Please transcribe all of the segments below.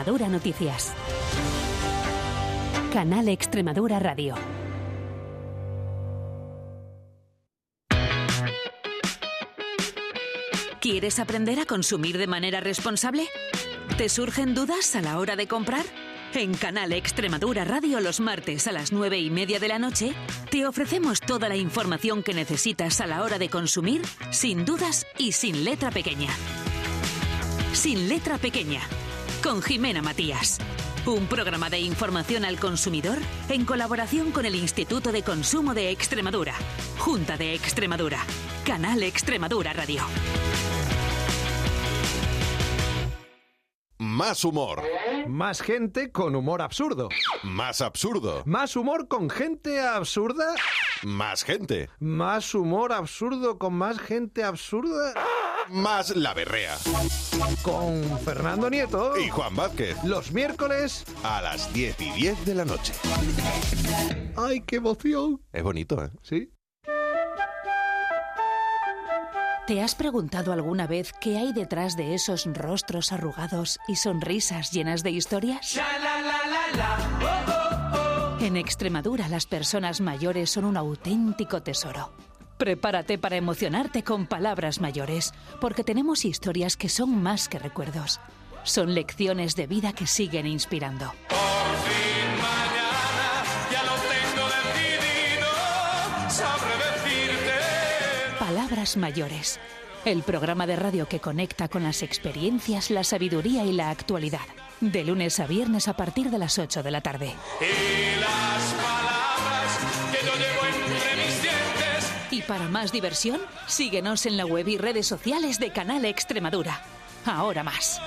Extremadura Noticias. Canal Extremadura Radio. ¿Quieres aprender a consumir de manera responsable? ¿Te surgen dudas a la hora de comprar? En Canal Extremadura Radio los martes a las nueve y media de la noche te ofrecemos toda la información que necesitas a la hora de consumir sin dudas y sin letra pequeña. Sin letra pequeña, con Jimena Matías. Un programa de información al consumidor en colaboración con el Instituto de Consumo de Extremadura, Junta de Extremadura, Canal Extremadura Radio. Más humor. Más gente con humor absurdo. Más absurdo. Más humor con gente absurda. Más gente. Más humor absurdo con más gente absurda. Más la berrea. Con Fernando Nieto. Y Juan Vázquez. Los miércoles a las 10 y 10 de la noche. ¡Ay, qué emoción! Es bonito, ¿eh? Sí. ¿Te has preguntado alguna vez qué hay detrás de esos rostros arrugados y sonrisas llenas de historias? En Extremadura las personas mayores son un auténtico tesoro. Prepárate para emocionarte con palabras mayores, porque tenemos historias que son más que recuerdos. Son lecciones de vida que siguen inspirando. Palabras mayores. El programa de radio que conecta con las experiencias, la sabiduría y la actualidad. De lunes a viernes a partir de las 8 de la tarde. Y las para más diversión, síguenos en la web y redes sociales de Canal Extremadura. Ahora más.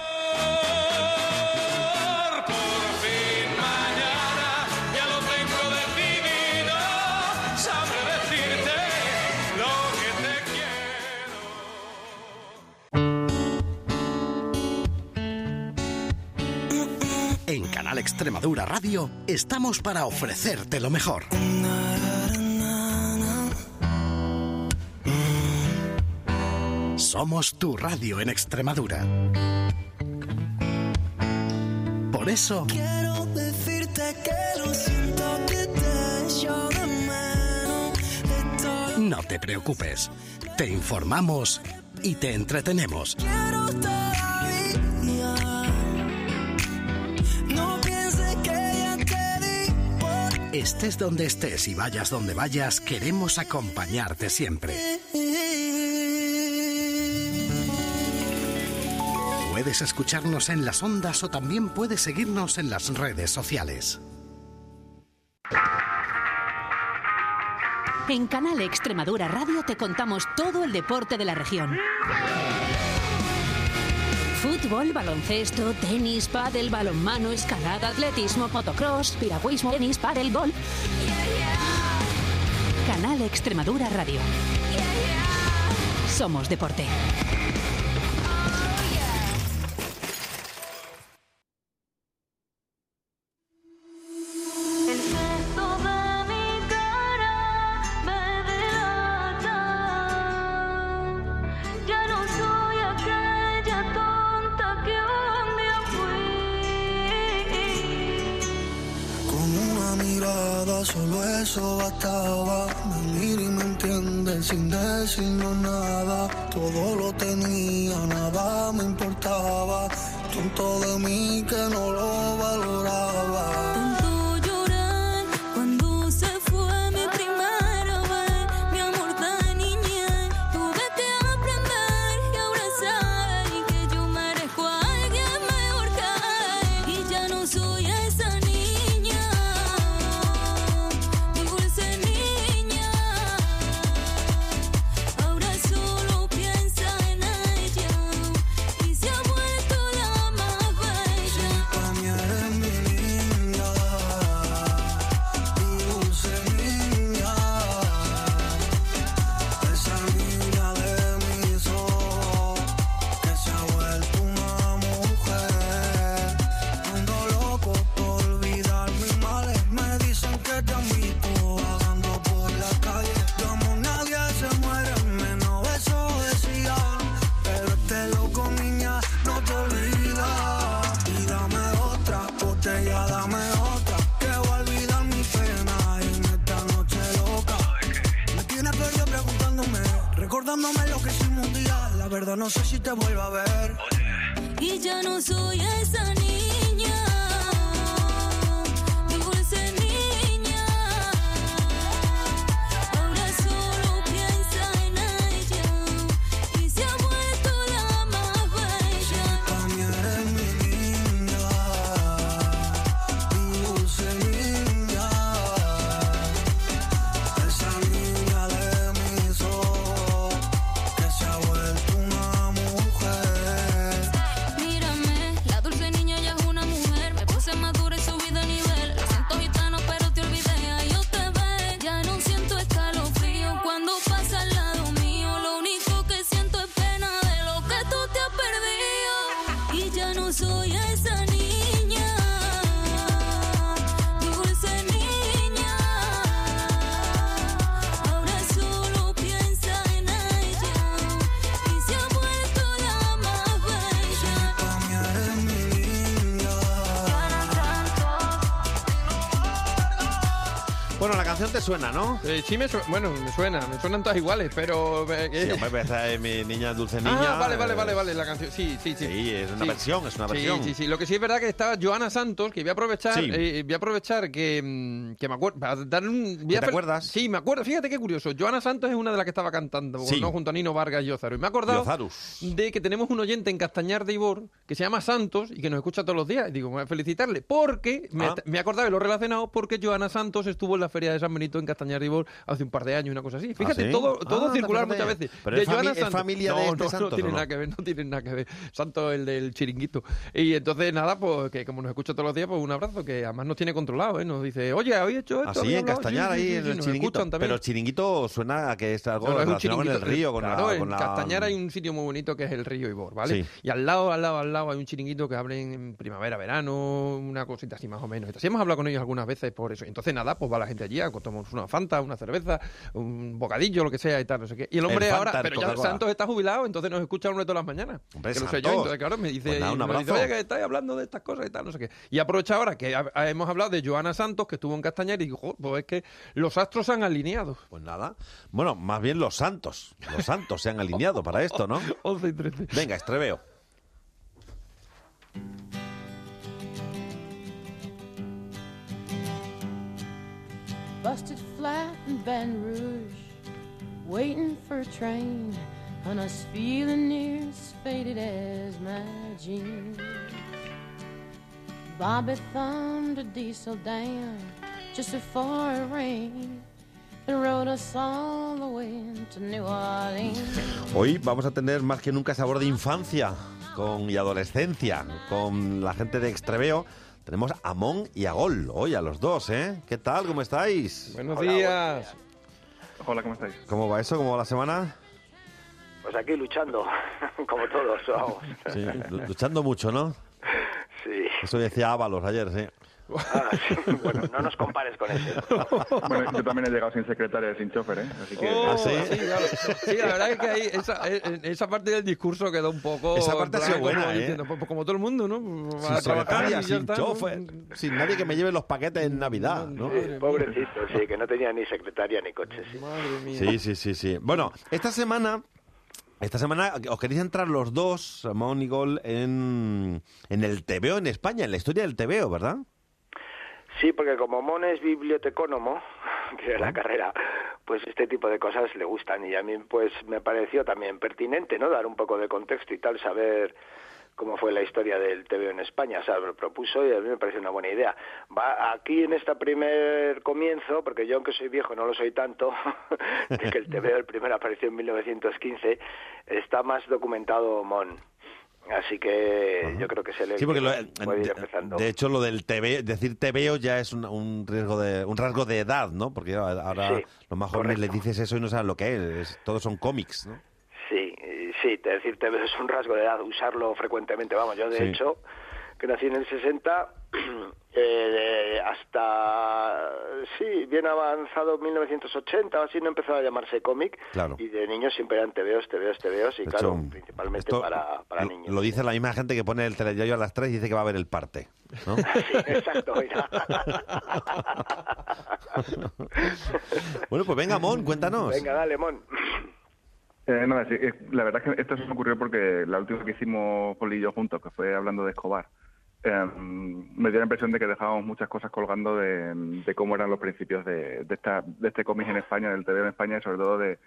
En Canal Extremadura Radio estamos para ofrecerte lo mejor. Somos tu radio en Extremadura. Por eso, Quiero decirte que lo siento que te echo de menos. Estoy no te preocupes. Te informamos y te entretenemos. quiero todavía. No pienses que ya te di por Estés donde estés y vayas donde vayas, queremos acompañarte siempre. Puedes escucharnos en las ondas o también puedes seguirnos en las redes sociales. En Canal Extremadura Radio te contamos todo el deporte de la región. Fútbol, baloncesto, tenis, pádel, balonmano, escalada, atletismo, motocross, piragüismo, tenis, pádel, golf. Canal Extremadura Radio. Somos deporte. No sé si te vuelvo a ver. Y ya no soy esa niña, te suena, ¿no? Eh, sí me suena, bueno, me suena, me suenan todas iguales, pero... eh, Sí, eh, hombre, esa es mi niña dulce niña. Ah, vale, vale, eh, vale, vale, la canción. Sí, sí, sí. Sí, es una Sí. versión, es una Sí, versión. Sí, sí, Lo que sí es verdad que estaba Joana Santos, que voy a aprovechar, Sí. eh, voy a aprovechar que, mm, que me acuerdo, para dar un... voy ¿Que a te acuerdas? Sí, me acuerdo. Fíjate qué curioso. Joana Santos es una de las que estaba cantando, Sí. ¿no? Junto a Nino Vargas y Ozaro. Y me he acordado Yozarus. de que tenemos un oyente en Castañar de Ibor que se llama Santos y que nos escucha todos los días. Y digo, voy a felicitarle porque me, Ah. me he acordado de lo relacionado porque Joana Santos estuvo en la Feria de San Benito en Castañar de Ibor hace un par de años, una cosa así. Fíjate, ¿sí? todo, todo Ah, circular fíjate. muchas veces. Pero de Joana Santos. familia no, de este no, Santos, no tiene ¿o no? nada que ver, no tiene nada que ver. Santos el del chiringuito. Y entonces, nada, pues que como nos escucha todos los días, pues un abrazo, que además nos tiene controlado, ¿eh? Nos dice, oye, ¿habéis hecho esto? Así, ¿Habéis en hablado?". Castañar, Sí, ahí sí, en el chiringuito. Pero el chiringuito suena a que es algo Claro, es un relacionado con el río, con claro, la... en con la- Castañar hay un sitio muy bonito que es el río Ibor, ¿vale? Y al lado, al lado, al lado hay un chiringuito que abren en primavera, verano, una cosita así más o menos. Así hemos hablado con ellos algunas veces por eso. Entonces, nada, pues va la gente allí, a tomamos una fanta, una cerveza, un bocadillo, lo que sea y tal, no sé qué. Y el hombre El ahora, Fanta, pero ya. Santos está jubilado, entonces nos escucha el hombre todas las mañanas. Hombre, que lo sé yo, entonces claro, me dice, Pues nada, y me dice, oye, que estáis hablando de estas cosas y tal, no sé qué. Y aprovecha ahora que ha- ha- hemos hablado de Joana Santos, que estuvo en Castañar, y digo, "Jo, pues es que los astros se han alineado. Pues nada. Bueno, más bien los santos. Los santos se han alineado para esto, ¿no? 11 y 13. Venga, estreveo. Busted flat in Baton Rouge, waiting for a train, and I feeling near as faded as my jeans. Bobby thumbed a diesel down just before it rained. Hoy vamos a tener más que nunca sabor de infancia con, y adolescencia con la gente de Extreveo. Tenemos a Mon y a Gol, hoy a los dos, ¿eh? ¿Qué tal? ¿Cómo estáis? Buenos días. Hola, ¿cómo estáis? ¿Cómo va eso? ¿Cómo va la semana? Pues aquí luchando, como todos, vamos. Sí, lu- luchando mucho, ¿no? Sí. Eso decía Ábalos ayer, sí. Ah, sí. Bueno, no nos compares con ese. Bueno, yo también he llegado sin secretaria y sin chofer, ¿eh? Así que... Oh, ¿Ah, sí? claro. Sí, la verdad es que ahí esa, eh, esa parte del discurso quedó un poco... Esa parte ha sido buena, como ¿eh? diciendo, pues, como todo el mundo, ¿no? Sin A trabajar secretaria, y sin está, ¿no? chofer, sin nadie que me lleve los paquetes en Navidad, ¿no? Pobrecito, sí, que no tenía ni secretaria ni coche, sí. Madre mía. Sí, sí, sí, sí. Bueno, esta semana, esta semana os queréis entrar los dos, Mon y Gol, en, en el TVO en España, en la historia del TVO, ¿verdad? Sí, porque como Mon es bibliotecónomo, que es la carrera, pues este tipo de cosas le gustan y a mí pues me pareció también pertinente, ¿no? Dar un poco de contexto y tal, saber cómo fue la historia del TV en España, o sea, lo propuso y a mí me parece una buena idea. Va aquí en este primer comienzo, porque yo aunque soy viejo no lo soy tanto, de que el TV el primero apareció en 1915, está más documentado Mon. Así que yo creo que se le Sí, porque lo- puede ir de, empezando. de hecho lo del TV, decir TVO ya es un, un riesgo de un rasgo de edad, ¿no? Porque ahora Sí, los más jóvenes correcto. le dices eso y no saben lo que es, es- todos son cómics, ¿no? Sí, sí, te decir TV es un rasgo de edad, usarlo frecuentemente. Vamos, yo de Sí. hecho, que nací en el 60, eh, hasta, sí, bien avanzado 1980 o así, no empezaba a llamarse cómic. Claro. Y de niños siempre eran TVOs, TVOs, TVOs, y De claro, hecho, principalmente esto para, para lo- niños. Lo dice la misma gente que pone el telediario a las 3 y dice que va a ver el parte, ¿no? Sí, exacto, mira. bueno, pues venga, Mon, cuéntanos. Venga, dale, Mon. Eh, nada, sí, la verdad es que esto se me ocurrió porque la última que hicimos Poli y yo juntos, que fue hablando de Escobar, eh, me dio la impresión de que dejábamos muchas cosas colgando de, de cómo eran los principios de, de, esta, de este cómic en España, del TV en España y sobre todo de,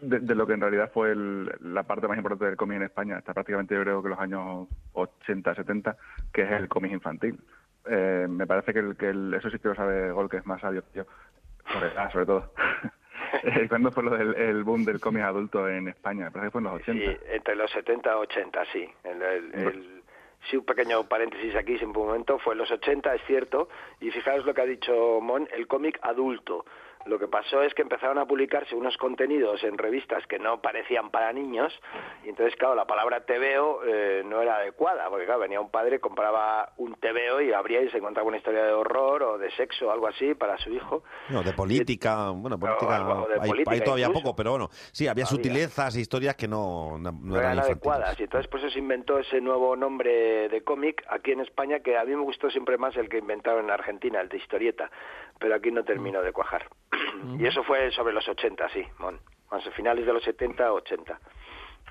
de, de lo que en realidad fue el- la parte más importante del cómic en España, hasta prácticamente yo creo que los años 80, 70, que es el cómic infantil. Eh, me parece que, el, que el- eso sí que lo sabe Gol, que es más sabio que yo, por edad sobre todo. ¿Cuándo fue lo del el boom del cómic adulto en España? Me parece que fue en los 80. Sí, entre los 70 y 80, sí. El- el- sí, un pequeño paréntesis aquí, sin un momento, fue en los 80, es cierto, y fijaos lo que ha dicho Mon, el cómic adulto. Lo que pasó es que empezaron a publicarse unos contenidos en revistas que no parecían para niños, y entonces, claro, la palabra tebeo eh, no era adecuada, porque claro, venía un padre, compraba un tebeo y abría y se encontraba una historia de horror o de sexo o algo así para su hijo. No, de política, bueno, política, de hay, política hay todavía incluso. poco, pero bueno, sí, había Había. sutilezas e historias que no, no, no no eran eran adecuadas y entonces por eso se inventó ese nuevo nombre de cómic aquí en España que a mí me gustó siempre más el que inventaron en Argentina, el de historieta, pero aquí no terminó de cuajar. Y eso fue sobre los 80, sí, Mon. Más finales de los 70, 80.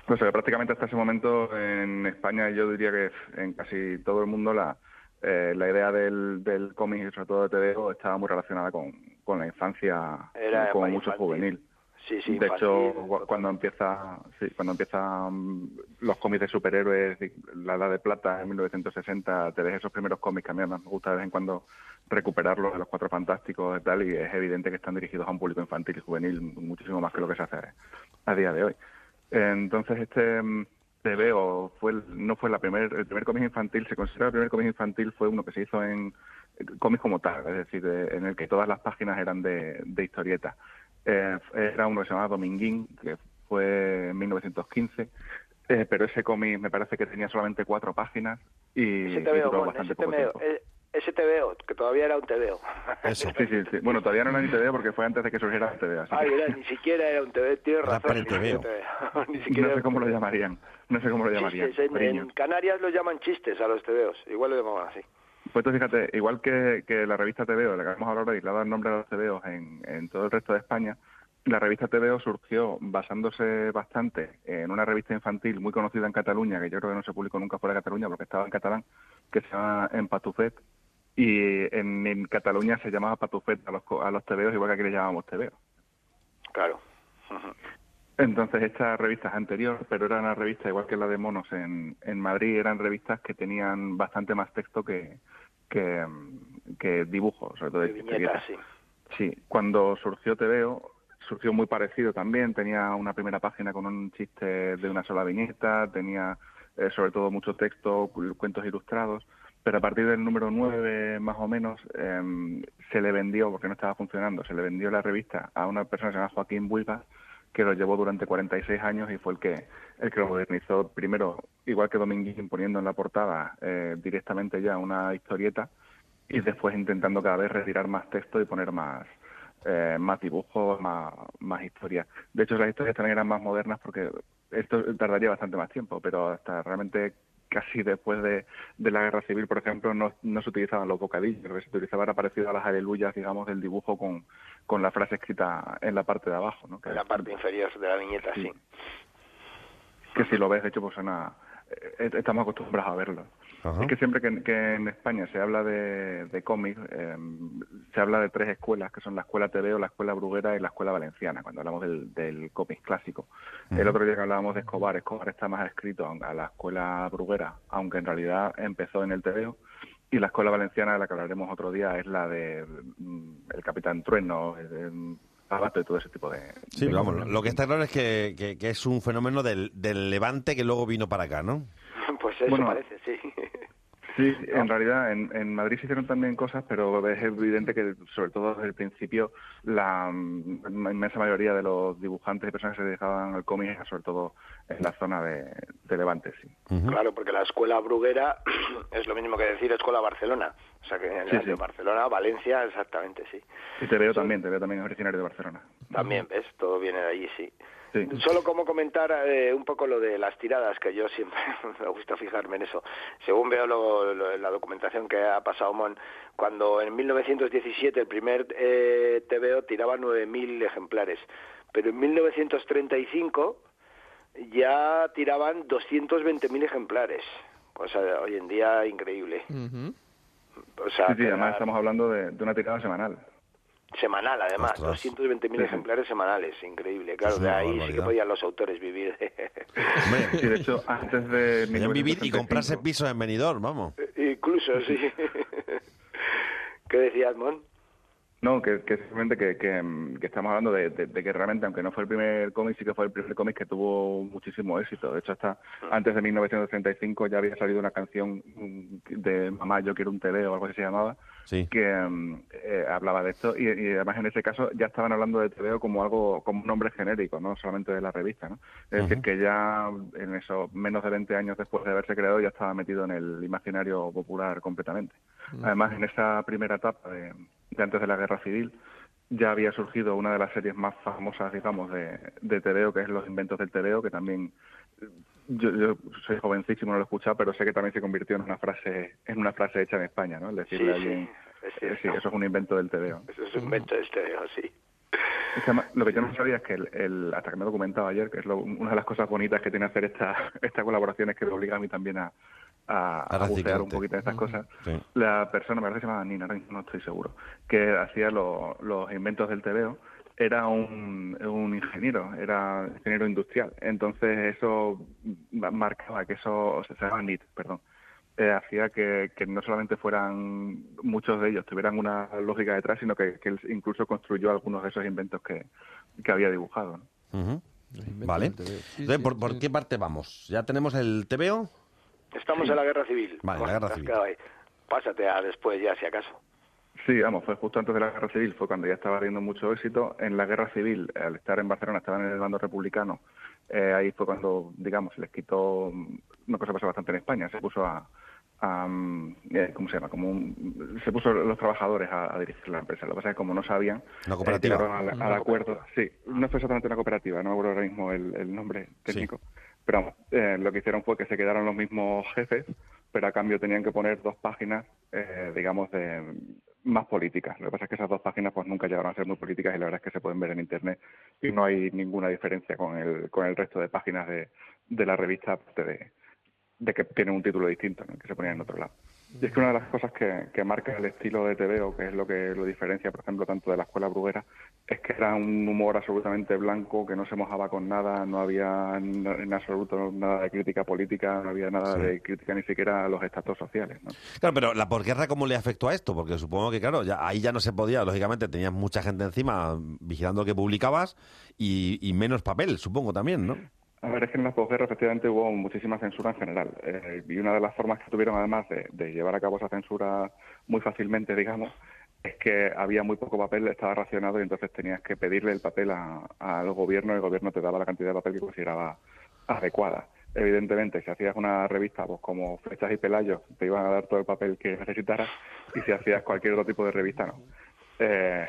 O sea, prácticamente hasta ese momento en España yo diría que en casi todo el mundo la, eh, la idea del, del cómic y sobre todo de TVO estaba muy relacionada con, con la infancia, Era como mucho infantil. juvenil. Sí, sí, de hecho, infantil. cuando empieza, sí, cuando empiezan los cómics de superhéroes, la Edad de Plata en 1960, te ves esos primeros cómics que a mí me gusta de vez en cuando recuperarlos de los Cuatro Fantásticos y tal, y es evidente que están dirigidos a un público infantil y juvenil muchísimo más que lo que se hace a día de hoy. Entonces, este mm, TVO fue el- no fue la primer, el primer cómic infantil, se considera el primer cómic infantil fue uno que se hizo en eh, cómic como tal, es decir, de- en el que todas las páginas eran de, de historieta. Eh, era uno que se llamaba Dominguín, que fue en 1915, eh, pero ese cómic me parece que tenía solamente cuatro páginas y, Ese y TVO, duró Mon, bastante ese poco TVO, tiempo. ese TVO, que todavía era un TVO. Eso. Sí, sí, sí. Bueno, todavía no era ni TVO porque fue antes de que surgiera el TVO. así Ay, que- era, ni siquiera era un TVO, tienes razón. ni siquiera- Ni siquiera no sé cómo lo llamarían. No sé cómo lo llamarían. Chistes, en, Canarias los llaman chistes a los TVOs, igual lo llamaban así. Pues tú fíjate, igual que, la revista TVO, la que vamos a hablar hoy, le ha dado el nombre a los TVOs en, todo el resto de España, la revista TVO surgió basándose bastante en una revista infantil muy conocida en Cataluña, que yo creo que no se publicó nunca fuera de Cataluña porque estaba en catalán, que se llama En Patufet, y en, Cataluña se llamaba Patufet a los, a los TVOs, igual que aquí le llamábamos TVO. Claro. Entonces, esta revista es anterior, pero era una revista igual que la de Monos en, en Madrid, eran revistas que tenían bastante más texto que, que, que dibujos, sobre todo de viñetas, sí. Sí, cuando surgió TVO, surgió muy parecido también, tenía una primera página con un chiste de una sola viñeta, tenía eh, sobre todo mucho texto, cu- cuentos ilustrados, pero a partir del número 9 más o menos em, se le vendió, porque no estaba funcionando, se le vendió la revista a una persona que se llama Joaquín Buigas, que lo llevó durante 46 años y fue el que el que lo modernizó primero, igual que Dominguín, poniendo en la portada eh, directamente ya una historieta y después intentando cada vez retirar más texto y poner más eh, más dibujos, más, más historias. De hecho, las historias también eran más modernas porque esto tardaría bastante más tiempo, pero hasta realmente casi después de, de la guerra civil, por ejemplo, no, no se utilizaban los bocadillos, lo que se utilizaba era parecido a las aleluyas, digamos, del dibujo con, con la frase escrita en la parte de abajo, ¿no? Que, En la parte inferior de la viñeta, sí. que si lo ves, de hecho, pues suena, eh, estamos acostumbrados a verlo. Ajá. Es que siempre que, que en España se habla de, de cómics, eh, se habla de tres escuelas, que son la escuela TVO, la escuela bruguera y la escuela valenciana, cuando hablamos del, del cómic clásico. El otro día que hablábamos de Escobar, Escobar está más escrito a la escuela bruguera, aunque en realidad empezó en el TVO. Y la escuela valenciana, de la que hablaremos otro día, es la de mm, el Capitán Trueno, Abato y todo ese tipo de... Sí, de pero vamos, lo que está claro es que, que- que es un fenómeno del, del levante que luego vino para acá, ¿no? Pues eso Bueno, parece, sí. Sí, en realidad en, en Madrid se hicieron también cosas, pero es evidente que, sobre todo desde el principio, la, mm, la inmensa mayoría de los dibujantes y personas que se dedicaban al cómic, sobre todo en la zona de, de Levante, sí. Claro, porque la escuela bruguera es lo mismo que decir escuela Barcelona. O sea que en Sí, la sí. de Barcelona, Valencia, exactamente, sí. Y te veo también, te veo también originario de Barcelona. También, ¿ves? Todo viene de allí, sí. Sí. Solo como comentar eh, un poco lo de las tiradas, que yo siempre me gusta fijarme en eso. Según veo lo- lo- la documentación que ha pasado Mon, cuando en 1917 el primer eh, TVO tiraba 9.000 ejemplares, pero en 1935 ya tiraban 220.000 ejemplares. O sea, hoy en día increíble. O sea, Sí, sí, además era estamos hablando de, de una tirada semanal. Semanal, además, Ostras. 220.000 Sí, sí. ejemplares semanales, increíble. Claro, de ahí sí que podían los autores vivir. Sí, de hecho, antes de Podían vivir y 1965, comprarse pisos en Benidorm, vamos. Incluso, sí. ¿Qué decías, Mon? No, que, que simplemente que, que, mm, que estamos hablando de, de- de que realmente, aunque no fue el primer cómic, sí que fue el primer cómic que tuvo muchísimo éxito. De hecho, hasta antes de 1935 ya había salido una canción mm, de Mamá, yo quiero un TV o algo así se llamaba, Sí. que mm, eh, hablaba de esto. Y, y además, en ese caso, ya estaban hablando de TVO como algo, como un nombre genérico, no solamente de la revista. ¿no? Es decir, que ya en eso, menos de 20 años después de haberse creado, ya estaba metido en el imaginario popular completamente. Además, en esa primera etapa de, de antes de la Guerra Civil, ya había surgido una de las series más famosas, digamos, de, de TVO, que es Los Inventos del TVO, que también yo, yo soy jovencísimo, no lo he escuchado, pero sé que también se convirtió en una frase en una frase hecha en España, ¿no? El decirle a sí, alguien, es sí, eso es un invento del TVO. Eso es un invento de estéreo, sí. Es que además, lo que yo no sabía es que, el, el- hasta que me documentaba ayer, que es lo- una de las cosas bonitas que tiene hacer esta, esta colaboración, es que me obliga a mí también a, a, A a bucear un poquito en estas cosas. Sí. La persona, me parece que se llamaba Nina, no estoy seguro, que hacía lo- los inventos del TVO, era un, un ingeniero, era ingeniero industrial. Entonces eso ma- marcaba que eso, o sea, NIT, perdón, eh, hacía que, que no solamente fueran muchos de ellos, tuvieran una lógica detrás, sino que, que él incluso construyó algunos de esos inventos que, que había dibujado. ¿no? Vale. Entonces, ¿por, por qué parte vamos? ¿Ya tenemos el TVO? Estamos en la guerra civil. Vale, la guerra civil. Pásate a después ya, si acaso. Sí, vamos, fue justo antes de la Guerra Civil, fue cuando ya estaba habiendo mucho éxito. En la Guerra Civil, al estar en Barcelona, estaban en el bando republicano, eh, ahí fue cuando, digamos, se les quitó mm, una cosa que pasa bastante en España, se puso a, a, mm, eh, ¿cómo se llama? Como un- se puso los trabajadores a, a dirigir la empresa. Lo que pasa es que como no sabían, Una eh, cooperativa. al, al acuerdo. Sí, no fue exactamente una cooperativa, no me acuerdo ahora mismo el, el nombre técnico, pero vamos, eh, lo que hicieron fue que se quedaron los mismos jefes, pero a cambio tenían que poner dos páginas, eh, digamos, de más políticas. Lo que pasa es que esas dos páginas pues nunca llegaron a ser muy políticas y la verdad es que se pueden ver en internet y no hay ninguna diferencia con el, con el resto de páginas de, de la revista, de que tienen un título distinto, ¿no? que se ponían en otro lado. Y es que una de las cosas que, que marca el estilo de TVO, que es lo que lo diferencia, por ejemplo, tanto de la escuela bruguera, es que era un humor absolutamente blanco, que no se mojaba con nada, no había en, absoluto nada de crítica política, no había nada Sí. de crítica ni siquiera a los estatus sociales. ¿no? Claro, pero la posguerra, ¿cómo le afectó a esto? Porque supongo que, claro, ya, ahí ya no se podía, lógicamente tenías mucha gente encima vigilando lo que publicabas y, y menos papel, supongo también, ¿no? A ver, es que en la posguerra efectivamente hubo muchísima censura en general. eh, y una de las formas que tuvieron además de, de llevar a cabo esa censura muy fácilmente, digamos, es que había muy poco papel, estaba racionado y entonces tenías que pedirle el papel a- al gobierno y el gobierno te daba la cantidad de papel que consideraba adecuada. Evidentemente, si hacías una revista pues como Flechas y Pelayos, te iban a dar todo el papel que necesitaras y si hacías cualquier otro tipo de revista, no. Eh,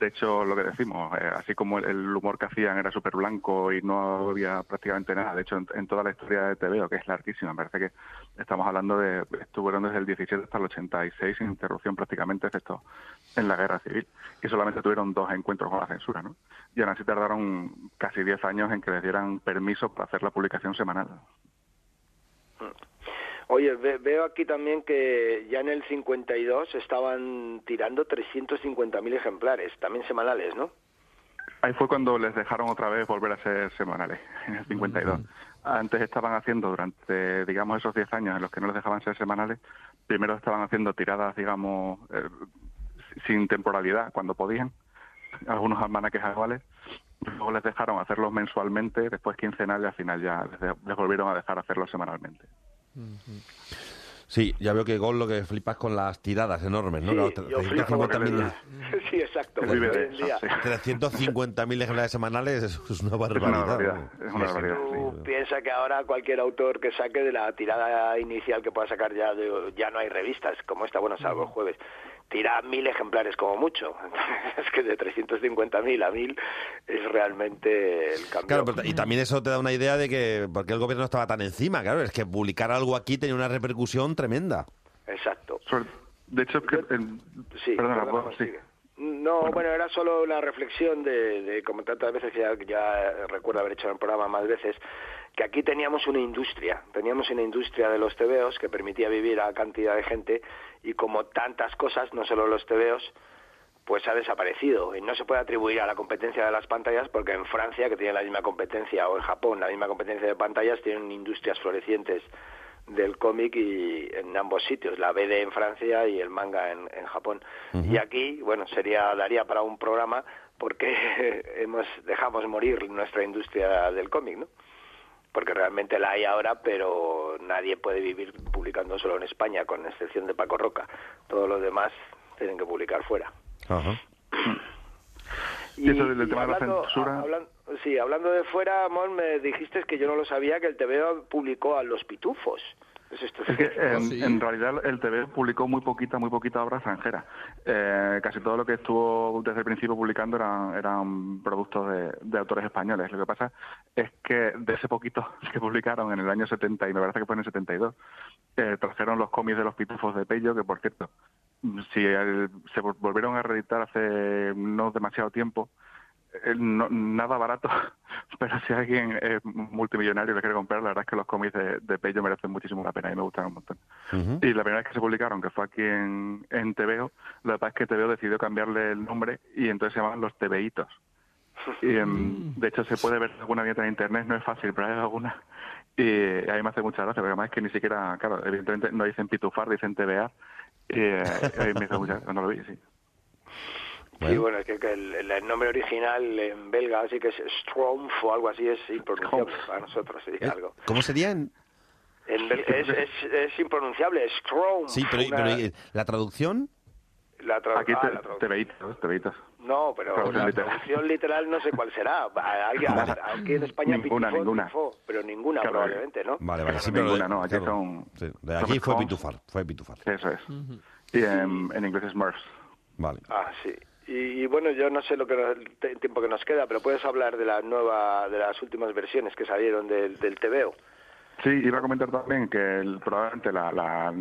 de hecho, lo que decimos, eh, así como el, humor que hacían era súper blanco y no había prácticamente nada, de hecho, en, toda la historia de TVO, que es larguísima, me parece que estamos hablando de, estuvieron desde el 17 hasta el 86 sin interrupción prácticamente, excepto en la Guerra Civil, y solamente tuvieron dos encuentros con la censura, ¿no? Y aún así tardaron casi 10 años en que les dieran permiso para hacer la publicación semanal. Oye, ve- veo aquí también que ya en el 52 estaban tirando 350.000 ejemplares, también semanales, ¿no? Ahí fue cuando les dejaron otra vez volver a ser semanales, en el 52. Antes estaban haciendo, durante, digamos, esos 10 años en los que no les dejaban ser semanales, primero estaban haciendo tiradas, digamos, eh, sin temporalidad, cuando podían, algunos almanaques anuales. Luego les dejaron hacerlos mensualmente, después quincenal y al final ya les, de- les volvieron a dejar hacerlos semanalmente. Sí, ya veo que Gol lo que flipas con las tiradas enormes, ¿no? Sí, Claro, yo flipo con 350.000 el- Sí, exacto. Él porque vive hoy de en eso, día- sí. 350.000 ejemplares semanales es, es una barbaridad. ¿no? es una barbaridad, Tú piensa que ahora cualquier autor que saque de la tirada inicial que pueda sacar ya de- ya no hay revistas como esta, bueno, salvo el jueves, tira mil ejemplares como mucho. es que de 350.000 a mil es realmente el cambio. Claro, pero- y también eso te da una idea de que porque el gobierno estaba tan encima, claro, es que publicar algo aquí tenía una repercusión tremenda. Exacto. De hecho, que, el- Sí, perdona, perdona, puedo- sí. No, bueno, era solo una reflexión de, de como tantas veces que ya, ya recuerdo haber hecho en el programa más veces, que aquí teníamos una industria, teníamos una industria de los tebeos que permitía vivir a cantidad de gente y como tantas cosas, no solo los tebeos, pues ha desaparecido y no se puede atribuir a la competencia de las pantallas porque en Francia, que tiene la misma competencia, o en Japón, la misma competencia de pantallas, tienen industrias florecientes del cómic y en ambos sitios, la BD en Francia y el manga en, en Japón. Y aquí, bueno, sería daría para un programa porque hemos dejamos morir nuestra industria del cómic, ¿no? Porque realmente la hay ahora, pero nadie puede vivir publicando solo en España, con excepción de Paco Roca. Todos los demás tienen que publicar fuera. Ajá. Y eso del tema de la hablando- censura- hablan- sí, hablando de fuera, Mon, me dijiste que yo no lo sabía que el TVO publicó a Los Pitufos. ¿Es que cierto? en, en realidad el TV publicó muy poquita, muy poquita obra extranjera. Eh, casi todo lo que estuvo desde el principio publicando eran, eran productos de, de autores españoles. Lo que pasa es que de ese poquito que publicaron en el año 70, y me parece que fue en el 72, eh, trajeron los cómics de los pitufos de Pello, que por cierto, si el- se vol- volvieron a reeditar hace no demasiado tiempo, no- nada barato, pero si alguien es multimillonario y le quiere comprar, la verdad es que los cómics de, de Pello merecen muchísimo la pena y me gustan un montón. Y la primera vez que se publicaron, que fue aquí en, en TVO, lo que pasa es que TVO decidió cambiarle el nombre y entonces se llamaban los TVitos. Y, em, de hecho, se puede ver alguna viñeta en internet, no es fácil, pero hay alguna. Y a mí me hace mucha gracia, porque además es que ni siquiera, claro, evidentemente no dicen pitufar, dicen TVA. Y eh, a mí me hizo mucha cuando lo vi, sí. Sí, bueno, es que, que el, el nombre original en belga, así que es Strumpf o algo así, es impronunciable para nosotros, sí, Eh, algo. ¿Cómo sería en...? En bel- es, es, es impronunciable, Strumpf. Sí, pero, una- pero ¿y la traducción? la Aquí ah, te, la tradu- TVitos, TVitos. No, pero Traducción la literal. traducción literal no sé cuál será. Aquí en España Ninguna, pitufo, ninguna. pitufo, pero ninguna Claro, probablemente, ¿no? Vale, vale, sí, Ninguna, pero... no, aquí claro, son- sí, de son aquí fue. Pitufar, fue Pitufar. Eso es. Y en, en inglés es Smurfs. Vale. Ah, sí. Y, y bueno, yo no sé lo que nos- el tiempo que nos queda, pero puedes hablar de la nueva, de las últimas versiones que salieron del, del TVO. Sí, iba a comentar también que el- probablemente la, la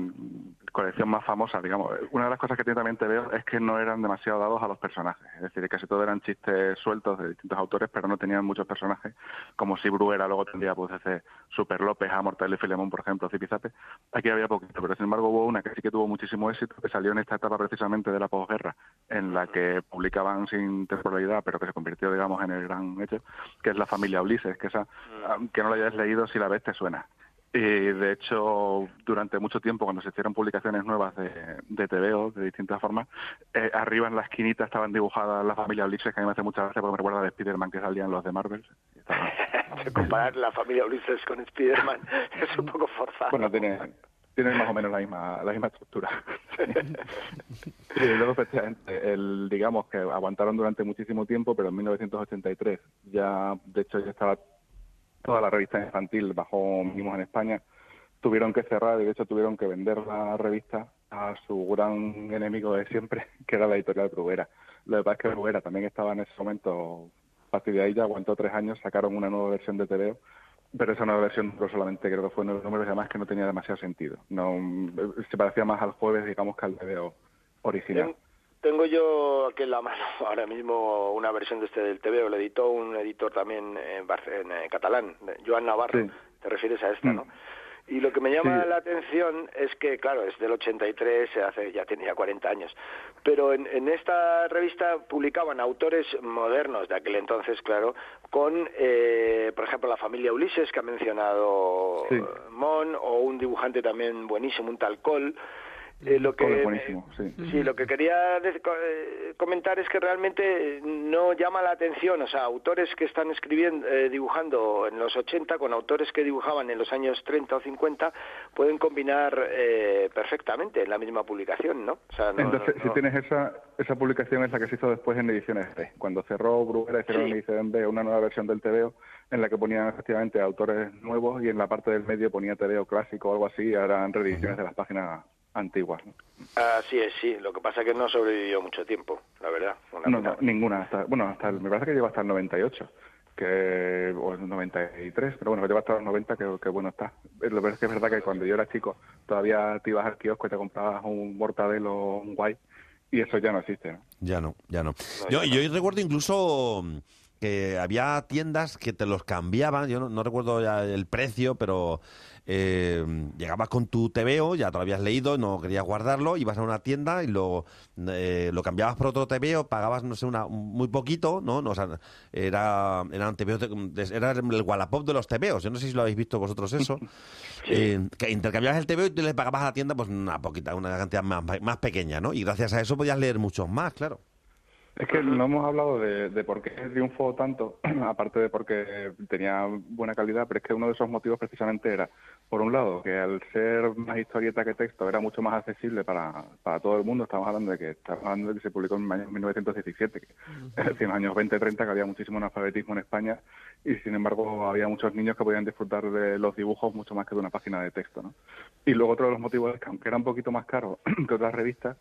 colección más famosa, digamos, una de las cosas que tiene también TVO es que no eran demasiado dados a los personajes. Es decir, que casi todo eran chistes sueltos de distintos autores, pero no tenían muchos personajes, como si Bruera luego tendría, pues, ese Super López, a Mortadelo y Filemón, por ejemplo, Zipizape. Aquí había poquito, pero sin embargo hubo una que sí que tuvo muchísimo éxito, que salió en esta etapa precisamente de la posguerra, en la que publicaban sin temporalidad, pero que se convirtió, digamos, en el gran hecho, que es La familia Ulises, que esa, aunque no la hayas leído, si la ves te suena. Y de hecho, durante mucho tiempo, cuando se hicieron publicaciones nuevas de, de TVO, de distintas formas, eh, arriba en la esquinita estaban dibujadas la familia Ulises, que a mí me hace mucha gracia porque me recuerda de Spider-Man que salían los de Marvel. Estaban- Comparar la familia Ulises con Spider-Man es un poco forzado. Bueno, tiene, tiene más o menos la misma, la misma estructura. y luego, efectivamente, el, digamos que aguantaron durante muchísimo tiempo, pero en 1983 ya, de hecho, ya estaba toda la revista infantil bajo mínimos en España. Tuvieron que cerrar y, de hecho, tuvieron que vender la revista a su gran enemigo de siempre, que era la editorial Bruguera. Lo que pasa es que Bruguera también estaba en ese momento fastidiada ya aguantó tres años, sacaron una nueva versión de TVO pero esa nueva versión duró solamente creo que fue nueve números y además que no tenía demasiado sentido. No se parecía más al jueves, digamos, que al TVO original. Ten- Tengo yo aquí en la mano ahora mismo una versión de este del TVO, lo editó un editor también en, Barce- en, eh, catalán, Joan Navarro, Sí. te refieres a esta, Mm. ¿no? Y lo que me llama Sí. la atención es que, claro, es del 83, se hace, ya tiene ya 40 años, pero en, en esta revista publicaban autores modernos de aquel entonces, claro, con, eh, por ejemplo, la familia Ulises, que ha mencionado Sí. Mon, o un dibujante también buenísimo, un tal Col. Eh, lo que buenísimo, sí. Sí, lo que quería eh, comentar es que realmente no llama la atención, o sea, autores que están escribiendo, eh, dibujando en los 80 con autores que dibujaban en los años 30 o 50 pueden combinar eh, perfectamente en la misma publicación, ¿no? O sea, no- Entonces, no- si tienes esa, esa publicación es la que se hizo después en ediciones B. Cuando cerró Bruguera, hicieron Sí. en edición B una nueva versión del TVO en la que ponían efectivamente autores nuevos y en la parte del medio ponía TVO clásico o algo así y eran reediciones de las páginas antiguas. ¿no? Así es, sí. Lo que pasa es que no sobrevivió mucho tiempo, la verdad. No, no, ninguna. Hasta, bueno, hasta el- me parece que llegó hasta el 98, que, o el 93, pero bueno, que llegó hasta los 90, que, que bueno está. Eh, Lo que es que es verdad que cuando yo era chico todavía te ibas al kiosco y te comprabas un mortadelo o un guay, y eso ya no existe, ¿no? Ya no, ya no. Yo, yo recuerdo incluso mm, que había tiendas que te los cambiaban, yo no, no recuerdo ya el precio, pero eh, llegabas con tu TVO, ya te lo habías leído, no querías guardarlo, ibas a una tienda y lo, eh, lo cambiabas por otro TVO, pagabas, no sé, una, muy poquito, ¿no? no o sea, era, eran de- de- era el Wallapop de los TVOs, yo no sé si lo habéis visto vosotros eso, Eh, que intercambiabas el TVO y tú le pagabas a la tienda pues una poquita, una cantidad más, más pequeña, ¿no? Y gracias a eso podías leer muchos más, claro. Es que no hemos hablado de, de por qué triunfó tanto, aparte de porque tenía buena calidad, pero es que uno de esos motivos precisamente era, por un lado, que al ser más historieta que texto era mucho más accesible para, para todo el mundo. Estamos hablando de que estamos hablando de que se publicó en el año 1917, que es decir, en los años 20-30 que había muchísimo analfabetismo en España y sin embargo había muchos niños que podían disfrutar de los dibujos mucho más que de una página de texto. ¿no? Y luego otro de los motivos es que aunque era un poquito más caro que otras revistas,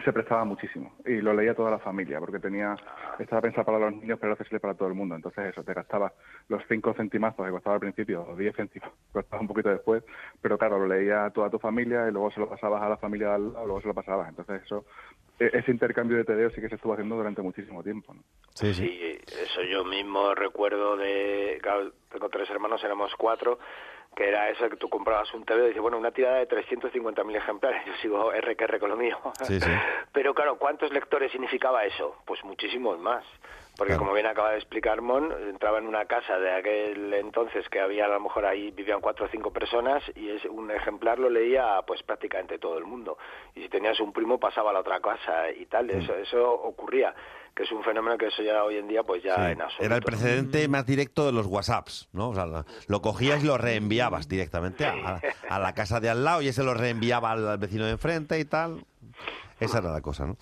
se prestaba muchísimo y lo leía toda la familia porque tenía estaba pensado para los niños pero era accesible para todo el mundo. Entonces eso te gastaba los cinco centimazos que costaba al principio o diez centimos costaba un poquito después pero claro lo leía toda tu familia y luego se lo pasabas a la familia de al lado, luego se lo pasabas. Entonces eso e- ese intercambio de TDO sí que se estuvo haciendo durante muchísimo tiempo ¿no? Sí, Sí, eso yo mismo recuerdo de... Claro, tengo tres hermanos, éramos cuatro, que era eso que tú comprabas un TV y dices, bueno, una tirada de 350.000 ejemplares, yo sigo R que R con lo mío. Sí, sí. Pero claro, ¿cuántos lectores significaba eso? Pues muchísimos más. Porque Claro. como bien acaba de explicar Mon, entraba en una casa de aquel entonces que había a lo mejor ahí vivían cuatro o cinco personas y es un ejemplar lo leía pues prácticamente todo el mundo. Y si tenías un primo pasaba a la otra casa y tal, eso, eso ocurría, que es un fenómeno que eso ya hoy en día pues ya Sí, en absoluto. Era el precedente más directo de los WhatsApps, ¿no? O sea, lo cogías y lo reenviabas directamente a, a- a la casa de al lado y ese lo reenviaba al, al vecino de enfrente y tal. Esa era la cosa, ¿no?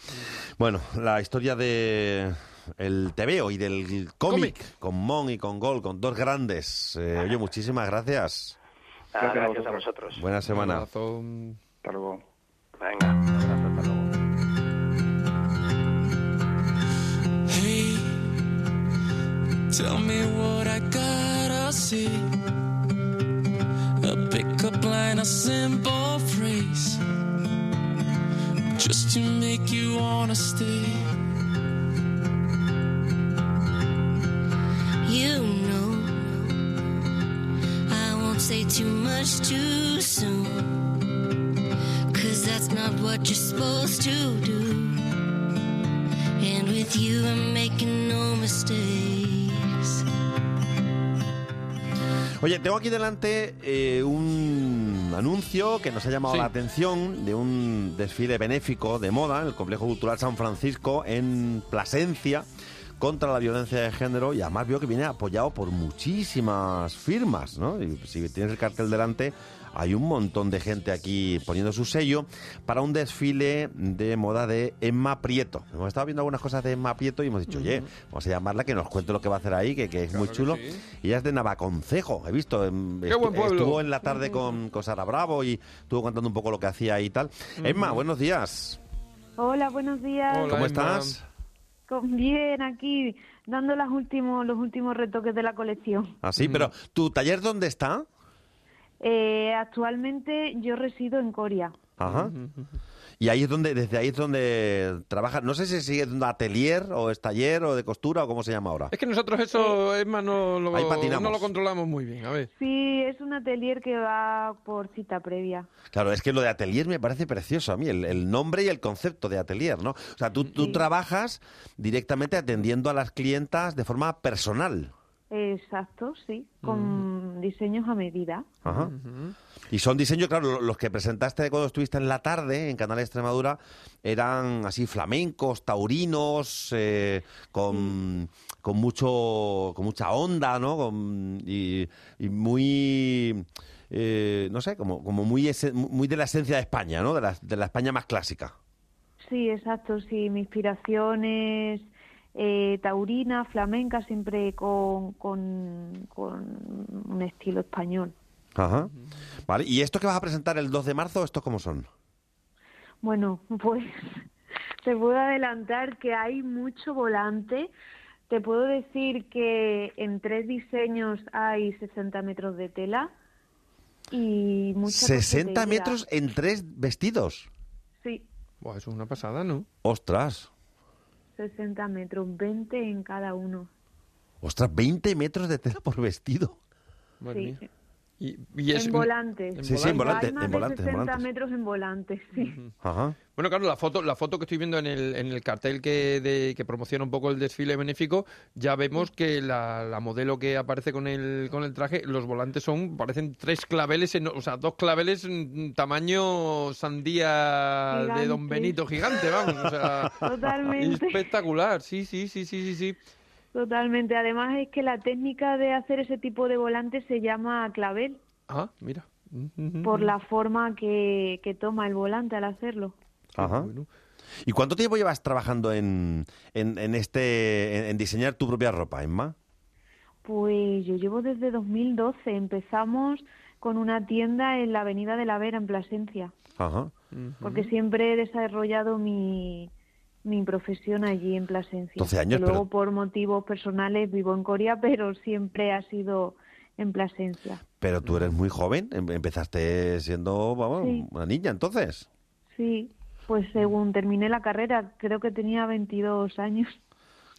Bueno, la historia de el TVO y del cómic con Mon y con Gol, con dos grandes. Eh, oye, muchísimas gracias. Ah, gracias a vosotros. Buena semana. hasta luego Venga, tell me what I gotta see. A pickup line, a simple phrase. Just to make you wanna stay. You know, I won't say too much too soon. Cause that's not what you're supposed to do. And with you, I'm making no mistakes. Oye, tengo aquí delante eh, un anuncio que nos ha llamado Sí. la atención de un desfile benéfico de moda en el Complejo Cultural San Francisco en Plasencia contra la violencia de género y además veo que viene apoyado por muchísimas firmas, ¿no? Y si tienes el cartel delante, hay un montón de gente aquí poniendo su sello para un desfile de moda de Emma Prieto. Hemos estado viendo algunas cosas de Emma Prieto y hemos dicho, oye, vamos a llamarla que nos cuente lo que va a hacer ahí, que, que es muy chulo. sí. Y ella es de Navaconcejo, he visto. em, Qué buen pueblo. Estuvo en la tarde con, con Sara Bravo y estuvo contando un poco lo que hacía y tal. Emma, buenos días. Hola, buenos días. Hola, ¿Cómo Emma. estás? Con- Bien, aquí dando las últimos, los últimos retoques de la colección. Ah, sí, pero ¿tu taller dónde está? Eh, actualmente yo resido en Coria. Ajá. Y ahí es donde, desde ahí es donde trabaja. No sé si sigue siendo atelier o es taller o de costura o cómo se llama ahora. Es que nosotros eso, Eh, Emma, no lo, Ahí patinamos. no lo controlamos muy bien. A ver. Sí, es un atelier que va por cita previa. Claro, es que lo de atelier me parece precioso a mí, el, el nombre y el concepto de atelier, ¿no? O sea, tú, tú trabajas directamente atendiendo a las clientas de forma personal. Exacto, sí, con diseños a medida. Ajá. Y son diseños, claro, lo- los que presentaste cuando estuviste en la tarde en Canal Extremadura eran así flamencos, taurinos, eh, con, con mucho, con mucha onda, ¿no? Con- y, y muy, eh, no sé, como, como muy, ese- muy de la esencia de España, ¿no? De la, de la España más clásica. Sí, exacto, sí, mi inspiración es eh, taurina, flamenca, siempre con, con, con un estilo español. Ajá. Vale, ¿y esto que vas a presentar el 2 de marzo, estos cómo son? Bueno, pues te puedo adelantar que hay mucho volante. Te puedo decir que en tres diseños hay 60 metros de tela y mucha 60 cafetería. metros en tres vestidos. Sí, Buah, eso es una pasada, ¿no? Ostras. 60 metros, 20 en cada uno. Ostras, 20 metros de tela por vestido. Sí. Mía. Y, y es en volantes. en Sí, sí, en volante, Hay más en de volantes, en 60 volantes. metros en volantes, sí. Ajá. Bueno, claro, la foto, la foto que estoy viendo en el, en el cartel que, de- que promociona un poco el desfile benéfico, ya vemos que la, la modelo que aparece con el, con el traje, los volantes son, parecen tres claveles, en- o sea, dos claveles mm, tamaño sandía de Don. Benito gigante, vamos. O sea, Totalmente. espectacular, sí, sí, sí, sí, sí, sí. Totalmente. Además es que la técnica de hacer ese tipo de volantes se llama clavel Ah, mira. Por la forma que, que toma el volante al hacerlo. Ajá. ¿Y cuánto tiempo llevas trabajando en, en, en este en, en diseñar tu propia ropa, Emma? Pues yo llevo desde 2012. Empezamos con una tienda en la Avenida de la Vera, en Plasencia, Ajá. porque siempre he desarrollado mi, mi profesión allí en Plasencia. 12 años, Luego, pero- por motivos personales, vivo en Corea, pero siempre ha sido en Plasencia. Pero tú eres muy joven, em- empezaste siendo vamos, Sí. una niña entonces. Sí, pues según terminé la carrera, creo que tenía 22 años.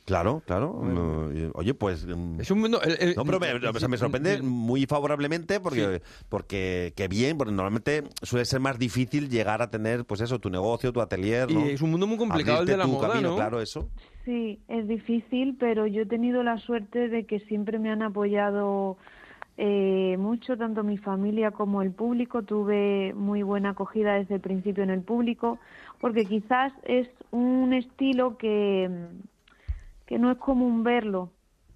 Claro, claro. Oye, pues... mm, Es un mundo... el- el- No, pero me, sorprende muy favorablemente porque, Sí. porque qué bien, porque normalmente suele ser más difícil llegar a tener, pues eso, tu negocio, tu atelier, ¿no? Y es un mundo muy complicado el de Abrirte la tu moda, camino, ¿no? Claro, eso. Sí, es difícil, pero yo he tenido la suerte de que siempre me han apoyado eh, mucho, tanto mi familia como el público. Tuve muy buena acogida desde el principio en el público, porque quizás es un estilo que, que no es común verlo,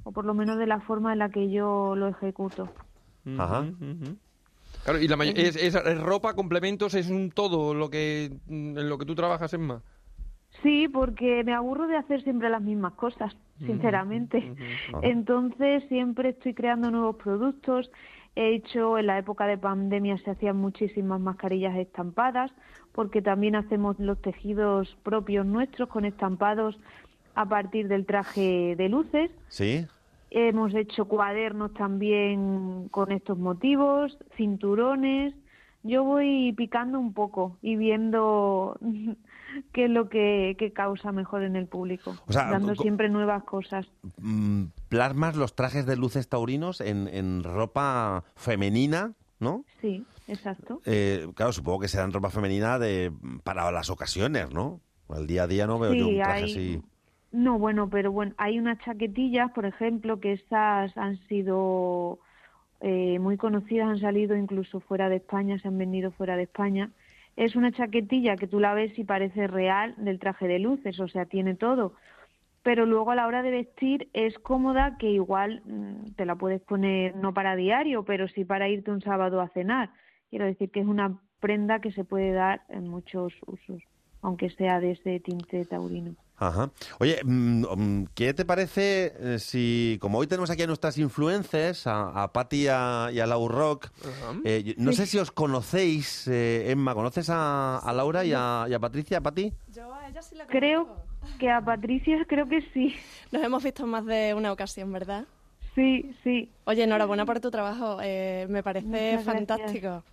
o por lo menos de la forma en la que yo lo ejecuto. Ajá. Claro, y la es, es- es ropa, complementos, es un todo lo que mm, en lo que tú trabajas, Emma. Sí, porque me aburro de hacer siempre las mismas cosas, sinceramente. Entonces siempre estoy creando nuevos productos. He hecho, en la época de pandemia se hacían muchísimas mascarillas estampadas, porque también hacemos los tejidos propios nuestros con estampados a partir del traje de luces. ¿Sí? Hemos hecho cuadernos también con estos motivos, cinturones. Yo voy picando un poco y viendo qué es lo que, que causa mejor en el público, O sea, dando siempre nuevas cosas. Mm, plasmas los trajes de luces taurinos en, en ropa femenina, ¿no? Sí, exacto. Eh, claro, supongo que serán ropa femenina de para las ocasiones, ¿no? Al día a día no veo yo Sí, un traje hay- así. No, bueno, pero bueno, hay unas chaquetillas, por ejemplo, que esas han sido eh, muy conocidas, han salido incluso fuera de España, se han vendido fuera de España. Es una chaquetilla que tú la ves y parece real del traje de luces, o sea, tiene todo. Pero luego a la hora de vestir es cómoda, que igual mm, te la puedes poner no para diario, pero sí para irte un sábado a cenar. Quiero decir que es una prenda que se puede dar en muchos usos, aunque sea de ese tinte taurino. Ajá. Oye, mm, mm, ¿qué te parece eh, si, como hoy tenemos aquí a nuestras influencers, a, a Patti y a, y a Lau Rock, eh, no Sí. sé si os conocéis, eh, Emma, ¿conoces a, a Laura y a, y a Patricia, Patti? Yo a ella sí la Creo que a Patricia creo que sí. Nos hemos visto en más de una ocasión, ¿verdad? Sí, sí. Oye, enhorabuena por tu trabajo. eh, me parece Muchas gracias.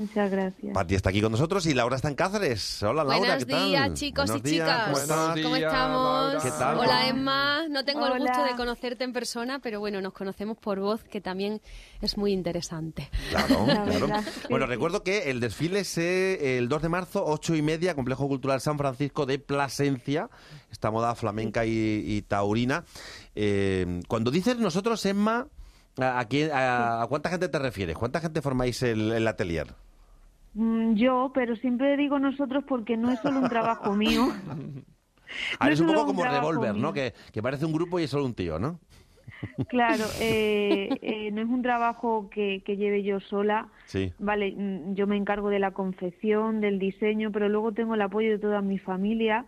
Muchas gracias. Patti está aquí con nosotros y Laura está en Cáceres. Hola, Laura, Buenos ¿qué tal? días, chicos Buenos y días, chicas. ¿Cómo estás? ¿Cómo estamos? ¿Qué tal? Hola, Emma. No tengo el gusto de conocerte en persona, pero bueno, nos conocemos por voz, que también es muy interesante. Claro, La claro. verdad, Bueno, sí. recuerdo que el desfile es el 2 de marzo, 8 y media, Complejo Cultural San Francisco de Plasencia, esta moda flamenca y, y taurina. Eh, cuando dices nosotros, Emma, ¿a, a quién- a- a cuánta gente te refieres? ¿Cuánta gente formáis el, el atelier? Mm, Yo, pero siempre digo nosotros porque no es solo un trabajo mío. Ah, No es un poco como Revolver, ¿no? Que, que parece un grupo y es solo un tío, ¿no? Claro, eh, eh, no es un trabajo que, que lleve yo sola. Sí. Vale, mm, yo me encargo de la confección, del diseño, pero luego tengo el apoyo de toda mi familia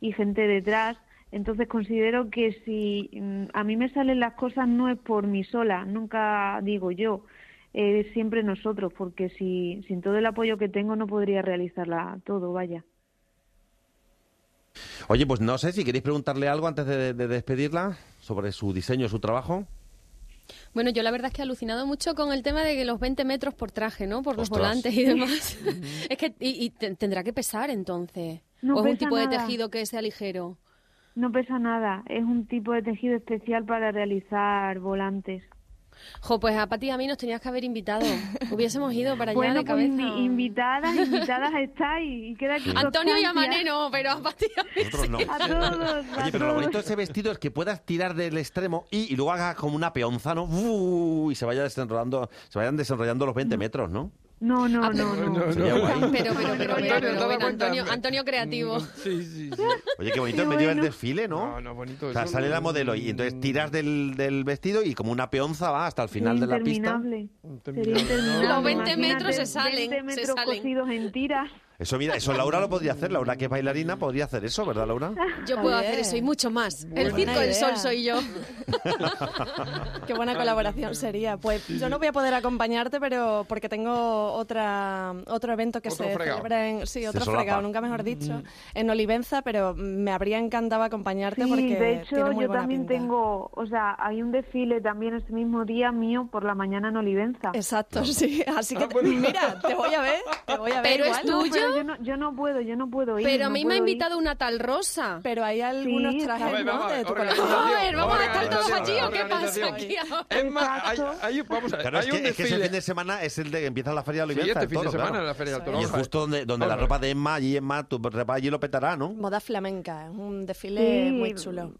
y gente detrás. Entonces considero que si mm, a mí me salen las cosas no es por mí sola, nunca digo yo, es siempre nosotros, porque si sin todo el apoyo que tengo no podría realizarla todo, vaya. Oye, pues no sé si queréis preguntarle algo antes de, de despedirla sobre su diseño, su trabajo. Bueno, yo la verdad es que he alucinado mucho con el tema de que los 20 metros por traje, ¿no? Por los Ostras. volantes y demás. es que, y, y te- tendrá que pesar entonces. No o es un tipo de nada. tejido que sea ligero. No pesa nada, es un tipo de tejido especial para realizar volantes. Jo, pues a Pati y a mí nos tenías que haber invitado. Hubiésemos ido para allá Bueno, de pues cabeza. invi- invitadas, invitadas estáis. Y queda aquí Antonio y a. Mané no, pero a Pati y a mí Nosotros no. A todos, a Oye, pero lo bonito de ese vestido es que puedas tirar del extremo y, y luego haga como una peonza, ¿no? Y se vaya desenrollando, se vayan desenrollando los 20 metros, ¿no? No, no, Ah, no, no. Sería guay. Pero, pero, pero, pero, Antonio. Antonio, Antonio creativo. Sí, sí, sí. Oye, qué bonito Qué en medio del desfile, ¿no? No, no, bonito. O sea, sale no- la modelo y entonces tiras del, del vestido y como una peonza va hasta el final de la pista. interminable. Interminable. Sería interminable. Los 20 Imagínate, metros se salen, 20 se metros salen. cosidos en tiras. Eso, mira, eso Laura lo podría hacer. Laura, que es bailarina, podría hacer eso, ¿verdad, Laura? Yo puedo hacer eso y mucho más. El circo del sol soy yo. Qué buena colaboración sería. Pues yo no voy a poder acompañarte, pero porque tengo otra otro evento que Otro se fregado. celebra en sí, otro fregado, nunca mejor dicho, en Olivenza, pero me habría encantado acompañarte Sí, porque de hecho tiene muy yo buena también pinta. tengo, o sea, hay un desfile también ese mismo día mío por la mañana en Olivenza. Exacto, sí. Así que Ah, bueno. mira, te voy a ver, te voy a ver. Pero es igual. ¿Tuyo? Yo no, yo no puedo, yo no puedo ir. Pero a no mí me ha ir. invitado una tal Rosa. Pero hay algunos Sí, trajes A ver, ¿no? vamos a de tu colección. A ver, vamos a estar todos allí o qué pasa aquí ahora? Es más, hay, vamos a ver, Claro, es hay que, un es que ese fin de semana es el de que empieza la Feria de Sí, Olivenza. este el fin de semana claro. en la Feria del Toro. Y es justo donde, donde la ropa de Emma, allí Emma, tu ropa allí lo petará, ¿no? Moda flamenca, es un desfile Sí, muy chulo.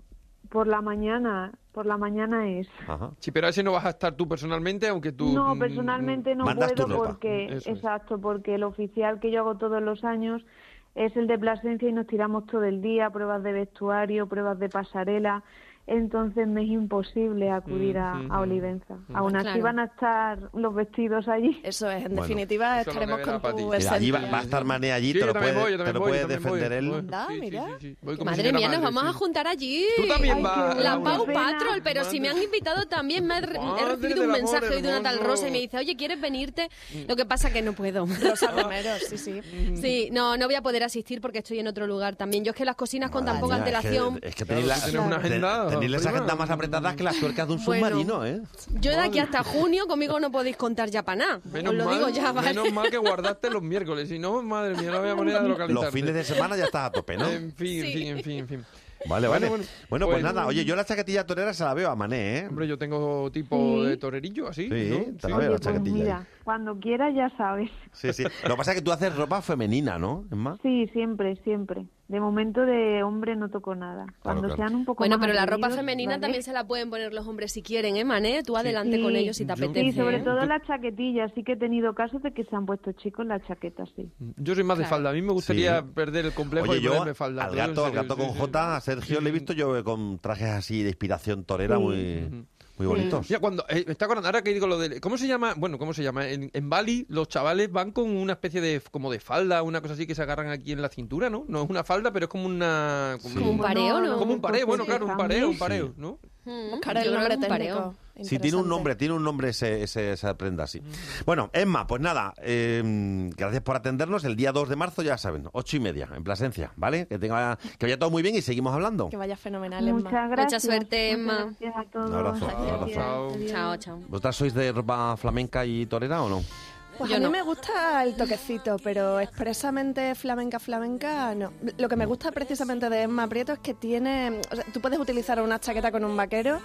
Por la mañana, por la mañana es. Ajá. Sí, pero a ese no vas a estar tú personalmente, aunque tú... No, mm, personalmente no puedo porque, Eso es. exacto, porque el oficial que yo hago todos los años es el de Plasencia y nos tiramos todo el día, pruebas de vestuario, pruebas de pasarela, entonces me es imposible acudir a, Mm, a mm, Olivenza. Aún así Claro. van a estar los vestidos allí. Eso es, en Bueno. definitiva estaremos con tu allí va, a estar Mané allí, Sí, te lo puede, voy, yo te también lo voy, puede yo también voy. defender él. Voy. Anda, Sí, sí, mira. sí, sí. Voy como Madre mía, nos vamos sí. a juntar allí. Tú también Ay, vas. La. Pau pena. Patrol, pero si me han invitado también, me ha re- he recibido un mensaje hoy de una tal. Rosa y me dice, oye, ¿quieres venirte? Lo que pasa que no puedo. Rosa Romero, sí, sí. Sí, no, no voy a poder asistir porque estoy en otro lugar también. Yo es que las cocinas con tan poca antelación. Es que, tenéis, una agenda, tenéis las agendas más apretadas que las tuercas de un Bueno. submarino, ¿eh? Yo de aquí hasta junio conmigo no podéis contar ya para nada. Menos Os lo mal, digo ya, ¿vale? menos mal que guardaste los miércoles, si no, madre mía, no había manera de localizarte. Los fines de semana ya estás a tope, ¿no? En fin, en Sí. fin, en fin, en fin. Vale, vale. bueno, Bueno, pues, pues- nada. Oye, yo la chaquetilla torera se la veo a Mané, ¿eh? Hombre, yo tengo tipo Sí. de torerillo, así, Sí, ¿no? te la Sí. veo la pues chaquetilla. mira, cuando quieras ya sabes. Sí, sí. Lo que pasa es que tú haces ropa femenina, ¿no? Sí, siempre, siempre. De momento de hombre no toco nada. Cuando claro. sean un poco Bueno, más pero la ropa femenina ¿vale? también se la pueden poner los hombres si quieren, ¿eh, Mané? Tú adelante Sí. con ellos si te Yo- apetece. Sí, sobre ¿eh? todo las chaquetillas. Sí que he tenido casos de que se han puesto chicos las chaquetas, sí. Yo soy más de falda. A mí me gustaría Sí. perder el complejo Oye, y yo ponerme falda. al gato, al gato con sí. J, a Sergio le he visto yo con trajes así de inspiración torera Sí. muy, muy bonitos. Mira, cuando, eh, me está acordando, ahora que digo lo de... ¿Cómo se llama? Bueno, ¿cómo se llama? En, en Bali los chavales van con una especie de... como de falda, una cosa así que se agarran aquí en la cintura, ¿no? No es una falda, pero es como una... Como, Como un pareo, ¿no? Como un pareo, bueno, claro, un pareo, un pareo, Sí. ¿no? Mm, Buscar el nombre técnico. pareo. Sí, tiene un nombre, tiene un nombre ese, ese- esa prenda así. Bueno, Emma, pues nada, eh, gracias por atendernos. El día 2 de marzo, ya saben, ocho y media, en Plasencia, ¿vale? Que tenga, que vaya todo muy bien y seguimos hablando. Que vaya fenomenal, Emma. Muchas gracias. suerte, Muchas Emma. Gracias a todos. Un abrazo, abrazo. Adiós. Chao, chao. ¿Vosotras sois de ropa flamenca y torera o no? Pues Yo a mí no. me gusta el toquecito, pero expresamente flamenca, flamenca, no. Lo que me gusta precisamente de Emma Prieto es que tiene... o sea, tú puedes utilizar una chaqueta con un vaquero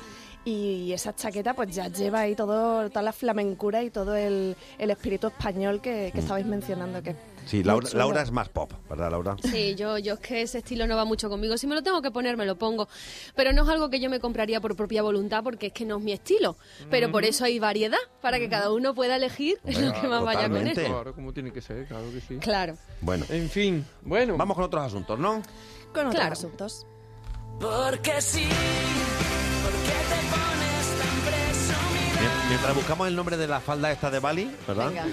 y esa chaqueta pues ya lleva ahí todo, toda la flamencura y todo el, el espíritu español que, que estabais mencionando. Que Sí, Laura, es más pop, ¿verdad, Laura? Sí, yo, yo es que ese estilo no va mucho conmigo. Si me lo tengo que poner, me lo pongo. Pero no es algo que yo me compraría por propia voluntad porque es que no es mi estilo. Pero por eso hay variedad, para que cada uno pueda elegir lo que más vaya con él. Claro, como tiene que ser, claro que sí. Claro. Bueno, En fin, bueno. vamos con otros asuntos, ¿no? Con otros Claro. asuntos. Porque sí, Mientras buscamos el nombre de la falda esta de Bali, ¿verdad? Venga,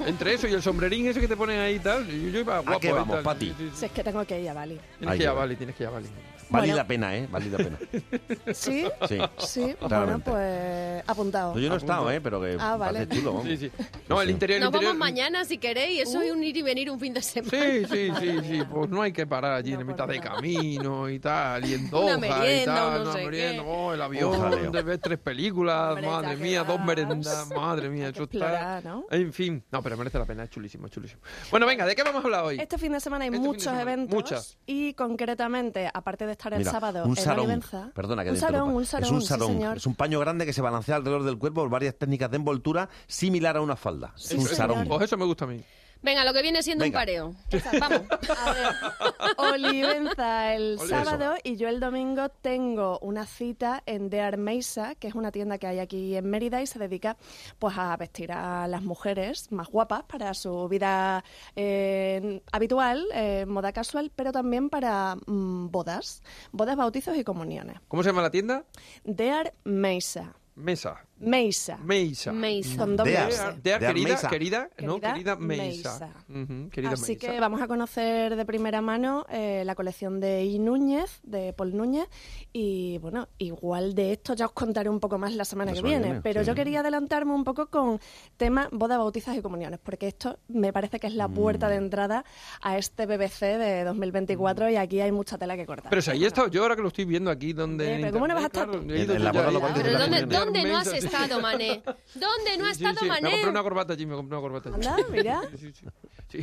Entre eso y el sombrerín ese que te ponen ahí y tal, yo, yo iba guapo. qué y vamos, tal. Pati? Sí, sí, sí. si es que tengo que ir a Bali. Tienes Ay, que ir a qué Bali, tienes que ir a Bali. Vale Bueno. la pena, ¿eh? Vale la pena. ¿Sí? Sí. Sí, bueno, pues apuntado. No, yo no he estado, ¿eh? Pero que Ah, vale. parece chulo. vamos. Sí, sí. No, el interior, el Nos interior... vamos mañana si queréis. Eso es un ir y venir un fin de semana. Sí, sí, sí, sí, pues no hay que parar allí No, en mitad de camino y tal, y en Doha y tal, un no una sé merienda, qué. oh, el avión, Un jaleo. de ver tres películas, Hombre, madre mía, dos merendas. Madre mía, eso está. ¿no? En fin, no, pero merece la pena, es chulísimo, es chulísimo. Bueno, venga, ¿de qué vamos a hablar hoy? Este fin de semana hay Este muchos semana, eventos muchas. y concretamente, aparte de estar el Mira, sábado un en sarón. Olivenza, Perdona que un te sarón, un sarón, es un sí, sarón. señor. es un paño grande que se balancea alrededor del cuerpo por varias técnicas de envoltura similar a una falda. es un Eso- sarón. Pues eso me gusta a mí. Venga, lo que viene siendo Venga. un pareo. Vamos. Olivenza el sábado y yo el domingo tengo una cita en De Armeisa, que es una tienda que hay aquí en Mérida y se dedica pues a vestir a las mujeres más guapas para su vida eh, habitual, eh, moda casual, pero también para mm, bodas, bodas, bautizos y comuniones. ¿Cómo se llama la tienda? De Armeisa. Mesa. Meisa. Meisa. Meisa. Con doble Dea. S. Dea, Dea querida, Meisa. querida, no, Querida querida Meisa. Meisa. Ujú, querida Así Meisa. que vamos a conocer de primera mano eh, la colección de I. Núñez, de Paul Núñez, y bueno, igual de esto ya os contaré un poco más la semana La que semana viene, viene, pero sí. yo quería adelantarme un poco con tema boda, bautizas y comuniones, porque esto me parece que es la puerta Mm. de entrada a este BBC de 2024 y aquí hay mucha tela que cortar. Pero si ahí he estado yo ahora que lo estoy viendo aquí donde... Pero ¿cómo no vas a estar Claro, En la boda lo Pero ¿dónde, comunión. ¿dónde no sí. Estado, Mané? ¿Dónde no Sí, estado, sí, Me Mané? compré una corbata allí, me compré una corbata. Anda, mira.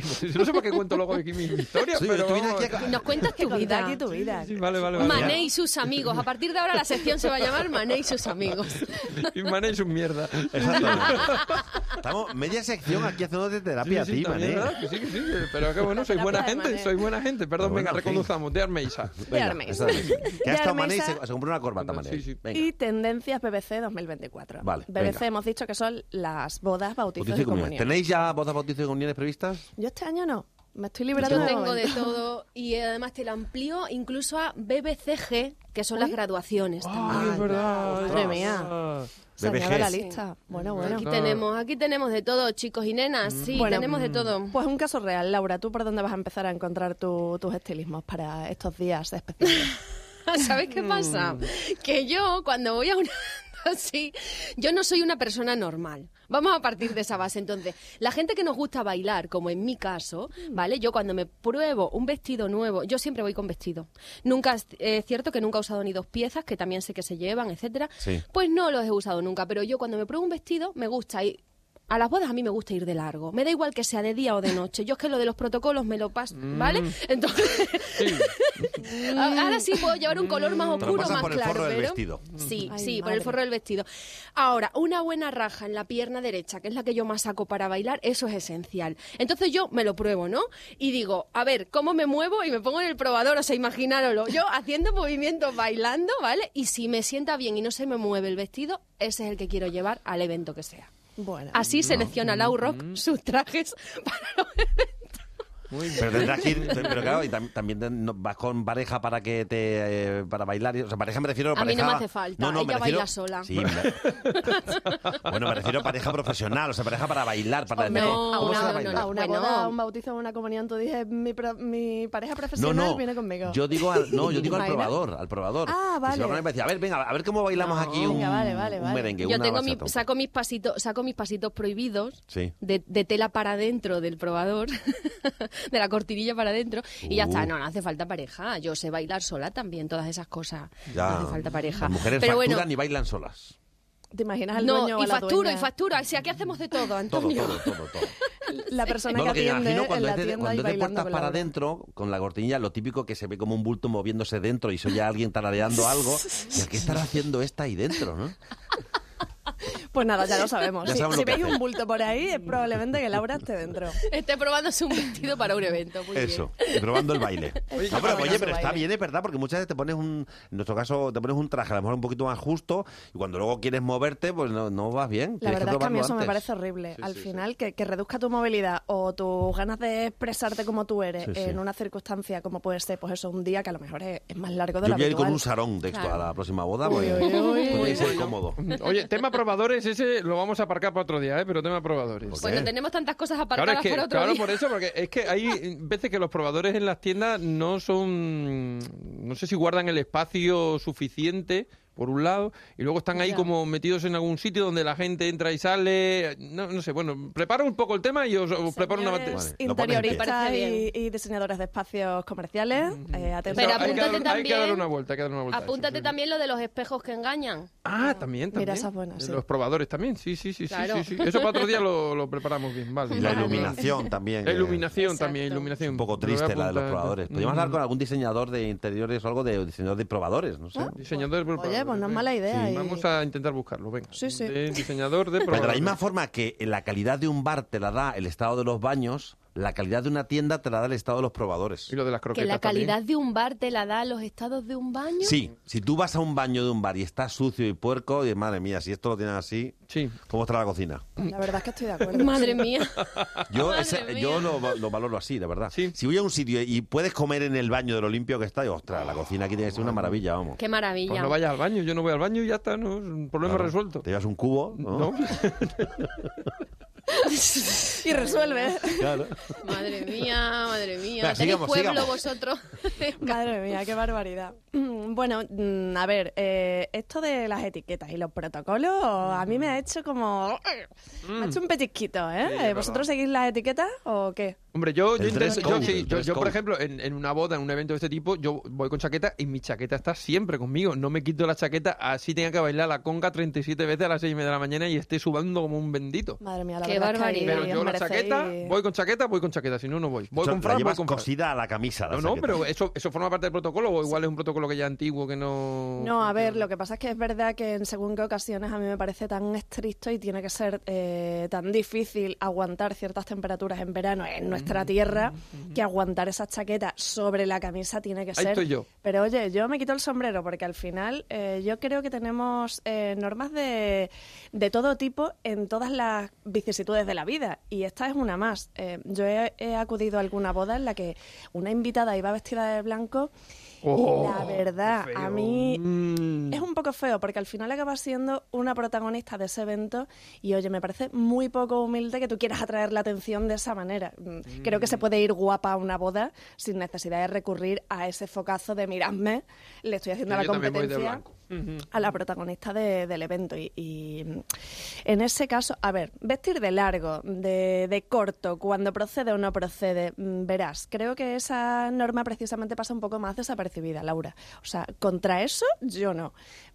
Sí. Sí, no sé para qué cuento luego aquí mi historia, Sí, pero aquí a- Nos cuentas tu Que vida. aquí tu vida. Sí, vale, vale, vale. Mané y sus amigos. A partir de ahora la sección se va a llamar Mané y sus amigos. Y Mané es un mierda. Exactamente. Estamos media sección aquí haciendo de terapia Sí, a sí, ti, también, mané. ¿verdad? Que sí, que sí, pero qué bueno, soy buena de gente, Mané. soy buena gente. Perdón, Bueno, venga, reconduzamos. De Armeisa. Venga, Armeisa. Que ha De estado Mané y se, se compró una corbata, Mané. Sí, sí. Venga. Y tendencias BBC 2024. Vale, BBC venga. hemos dicho que son las bodas, bautizos Bautizo y y comuniones. ¿Tenéis ya bodas, bautizos y comuniones previstas? Yo este año no. Me estoy librando Yo tengo de todo y además te lo amplío incluso a BBCG, que son las graduaciones. Ay, también. es verdad. Madre mía. Se la Sí. lista. Bueno, bueno. Aquí tenemos, aquí tenemos de todo, chicos y nenas. Sí, Bueno, tenemos de todo. Pues un caso real. Laura, ¿tú por dónde vas a empezar a encontrar tu- tus estilismos para estos días especiales? ¿Sabes qué pasa? Que yo cuando voy a una así, yo no soy una persona normal. Vamos a partir de esa base. Entonces, la gente que nos gusta bailar, como en mi caso, ¿vale? Yo cuando me pruebo un vestido nuevo, yo siempre voy con vestido. Nunca, es cierto que nunca he usado ni dos piezas, que también sé que se llevan, etcétera. Sí. Pues no los he usado nunca, pero yo cuando me pruebo un vestido me gusta ir a las bodas a mí me gusta ir de largo. Me da igual que sea de día o de noche. Yo es que lo de los protocolos me lo paso, ¿vale? Mm. Entonces, ahora sí puedo llevar un color más oscuro, más por el claro. forro del pero- vestido. Sí, Ay, sí, por el forro del vestido. Ahora, una buena raja en la pierna derecha, que es la que yo más saco para bailar, eso es esencial. Entonces yo me lo pruebo, ¿no? Y digo, a ver, ¿cómo me muevo? Y me pongo en el probador, o sea, imaginároslo. Yo haciendo movimientos, bailando, ¿vale? Y si me sienta bien y no se me mueve el vestido, ese es el que quiero llevar al evento que sea. Bueno. Así selecciona Lau Rock sus trajes para los Muy bien. Pero tendrás que ir, pero claro, y tam- también te- no- vas con pareja para que te eh, para bailar, y- o sea, pareja me refiero a A mí pareja no me hace falta, No, no, me ella refiero- baila sola. Sí, me- bueno, me refiero a pareja profesional, o sea, pareja para bailar, para Hombre, ¿cómo a se una- va a no, bailar? A una Bueno. boda, a un bautizo, a una comunión, tú dices, mi, pro- mi pareja No, profesional no, viene conmigo. yo digo al, no, yo digo al probador, al probador. Ah, Que vale. con él, decía, a ver, venga, a ver cómo bailamos aquí un, Venga, vale, vale, un vale. merengue, Yo una tengo mi, bachata. saco mis pasitos, saco mis pasitos prohibidos Sí. de, de tela para adentro del probador, de la cortinilla para adentro, y ya Uh. está, no, no hace falta pareja. Yo sé bailar sola también, todas esas cosas. Ya. No hace falta pareja. Las mujeres Pero facturan bueno, y bailan solas. ¿Te imaginas al no, dueño o y a la factura, y factura. O sea, aquí hacemos de todo, Antonio. todo, todo, todo. La persona No, que lo que me atiende imagino en cuando la es de, cuando es de puertas para adentro, con la cortinilla, lo típico que se ve como un bulto moviéndose dentro y soy ya alguien tarareando algo. ¿Y qué estará haciendo esta ahí dentro, no? Pues nada, ya lo sabemos. Ya Si- sabemos si lo que veis un bulto por ahí, es probablemente que Laura esté dentro. Esté probándose un vestido para un evento. Muy Eso, probando el baile. Oye, No, pero, oye, pero está baile. bien, es verdad, porque muchas veces te pones un, en nuestro caso, te pones un traje a lo mejor un poquito más justo y cuando luego quieres moverte, pues no, no vas bien. La Tienes verdad es que a mí eso me parece horrible. Sí, Al sí, sí. final, que, que reduzca tu movilidad o tus ganas de expresarte como tú eres Sí, sí. en una circunstancia como puede ser, pues eso, un día que a lo mejor es, es más largo de Yo lo voy a ir con un sarón de esto Claro. a la próxima boda, Uy, porque uy, que ser uy. cómodo. Oye, tema probadores, ese lo vamos a aparcar para otro día, ¿eh? Pero tema probadores. ¿Por Cuando tenemos tantas cosas Claro, aparcadas es que, para otro claro, día. por eso, porque es que hay veces que los probadores en las tiendas no son, no sé si guardan el espacio suficiente por un lado, y luego están ahí Ya. como metidos en algún sitio donde la gente entra y sale. No, no sé, bueno, preparo un poco el tema y os, os preparo una batería. interioristas y, y diseñadores de espacios comerciales, eh, atención. Pero hay, que apúntate dar, hay que también- darle una vuelta, hay que darle una vuelta. a eso, Apúntate sí. también lo de los espejos que engañan. Ah, también, también. Mira, sí. Los probadores también, sí, sí, sí, sí, Claro. sí, sí. Eso para otro día lo, lo preparamos bien, vale. Y la Vale. iluminación también. La iluminación también, iluminación. Un poco triste la de los probadores. Podríamos hablar con algún diseñador de interiores o algo de diseñador de probadores, no sé. Diseñador de probadores. Oye, pues no es mala idea. Sí, y- Vamos a intentar buscarlo, venga. Sí, sí. De diseñador de Pero probadores. de la misma forma que la calidad de un bar te la da el estado de los baños, la calidad de una tienda te la da el estado de los probadores. Y lo de las Que croquetas la también. calidad de un bar te la da los estados de un baño. Sí, si tú vas a un baño de un bar y está sucio y puerco, y madre mía, si esto lo tienen así, Sí. ¿cómo está la cocina? La verdad es que estoy de acuerdo. Madre mía. Yo, Madre ese- mía. yo lo, lo valoro así, la verdad. Sí. Si voy a un sitio y puedes comer en el baño de lo limpio que está, y ostras, la cocina aquí tiene que ser una maravilla, vamos. Qué maravilla. Pues no vayas al baño, yo no voy al baño y ya está, ¿no? Es un problema Claro. resuelto. Te llevas un cubo, ¿no? ¿No? y resuelve. Claro. Madre mía, madre mía. Venga, sigamos, pueblo sigamos. vosotros. Madre mía, qué barbaridad. Bueno, mm, a ver, eh, esto de las etiquetas y los protocolos a mí me ha hecho como... Me ha hecho un pellizquito, ¿eh? Sí, es verdad. ¿Vosotros seguís las etiquetas o qué? Hombre, yo, yo intento, yo, sí, yo, por ejemplo, en, en una boda, en un evento de este tipo, yo voy con chaqueta y mi chaqueta está siempre conmigo. No me quito la chaqueta, así tenga que bailar la conga 37 veces a las 6 y media de la mañana y esté subando como un bendito. Madre mía, la Qué barbaridad. Pero yo la chaqueta, voy con chaqueta, voy con chaqueta, si no, no voy. Voy Eso con la fran, voy con fran. cosida a la camisa. la No, no, pero eso, eso forma parte del protocolo o igual es un protocolo que ya antiguo que no... No, a ver, lo que pasa es que es verdad que en según qué ocasiones a mí me parece tan estricto y tiene que ser eh, tan difícil aguantar ciertas temperaturas en verano en nuestra tierra que aguantar esa chaqueta sobre la camisa tiene que Ahí ser. estoy yo. Pero oye, yo me quito el sombrero porque al final eh, yo creo que tenemos eh, normas de, de todo tipo en todas las vicisitudes de la vida y esta es una más. Eh, yo he, he acudido a alguna boda en la que una invitada iba vestida de blanco Oh, la verdad, a mí Mm. es un poco feo porque al final acaba siendo una protagonista de ese evento y oye, me parece muy poco humilde que tú quieras atraer la atención de esa manera. Mm, Creo que se puede ir guapa a una boda sin necesidad de recurrir a ese focazo de miradme, le estoy haciendo la competencia a la protagonista de- del evento. Y, y, en ese caso, a ver, vestir de largo, de, de corto, cuando procede o no procede, mm, verás, creo que esa norma precisamente pasa un poco más desapercibida, Laura. O sea, contra eso yo no.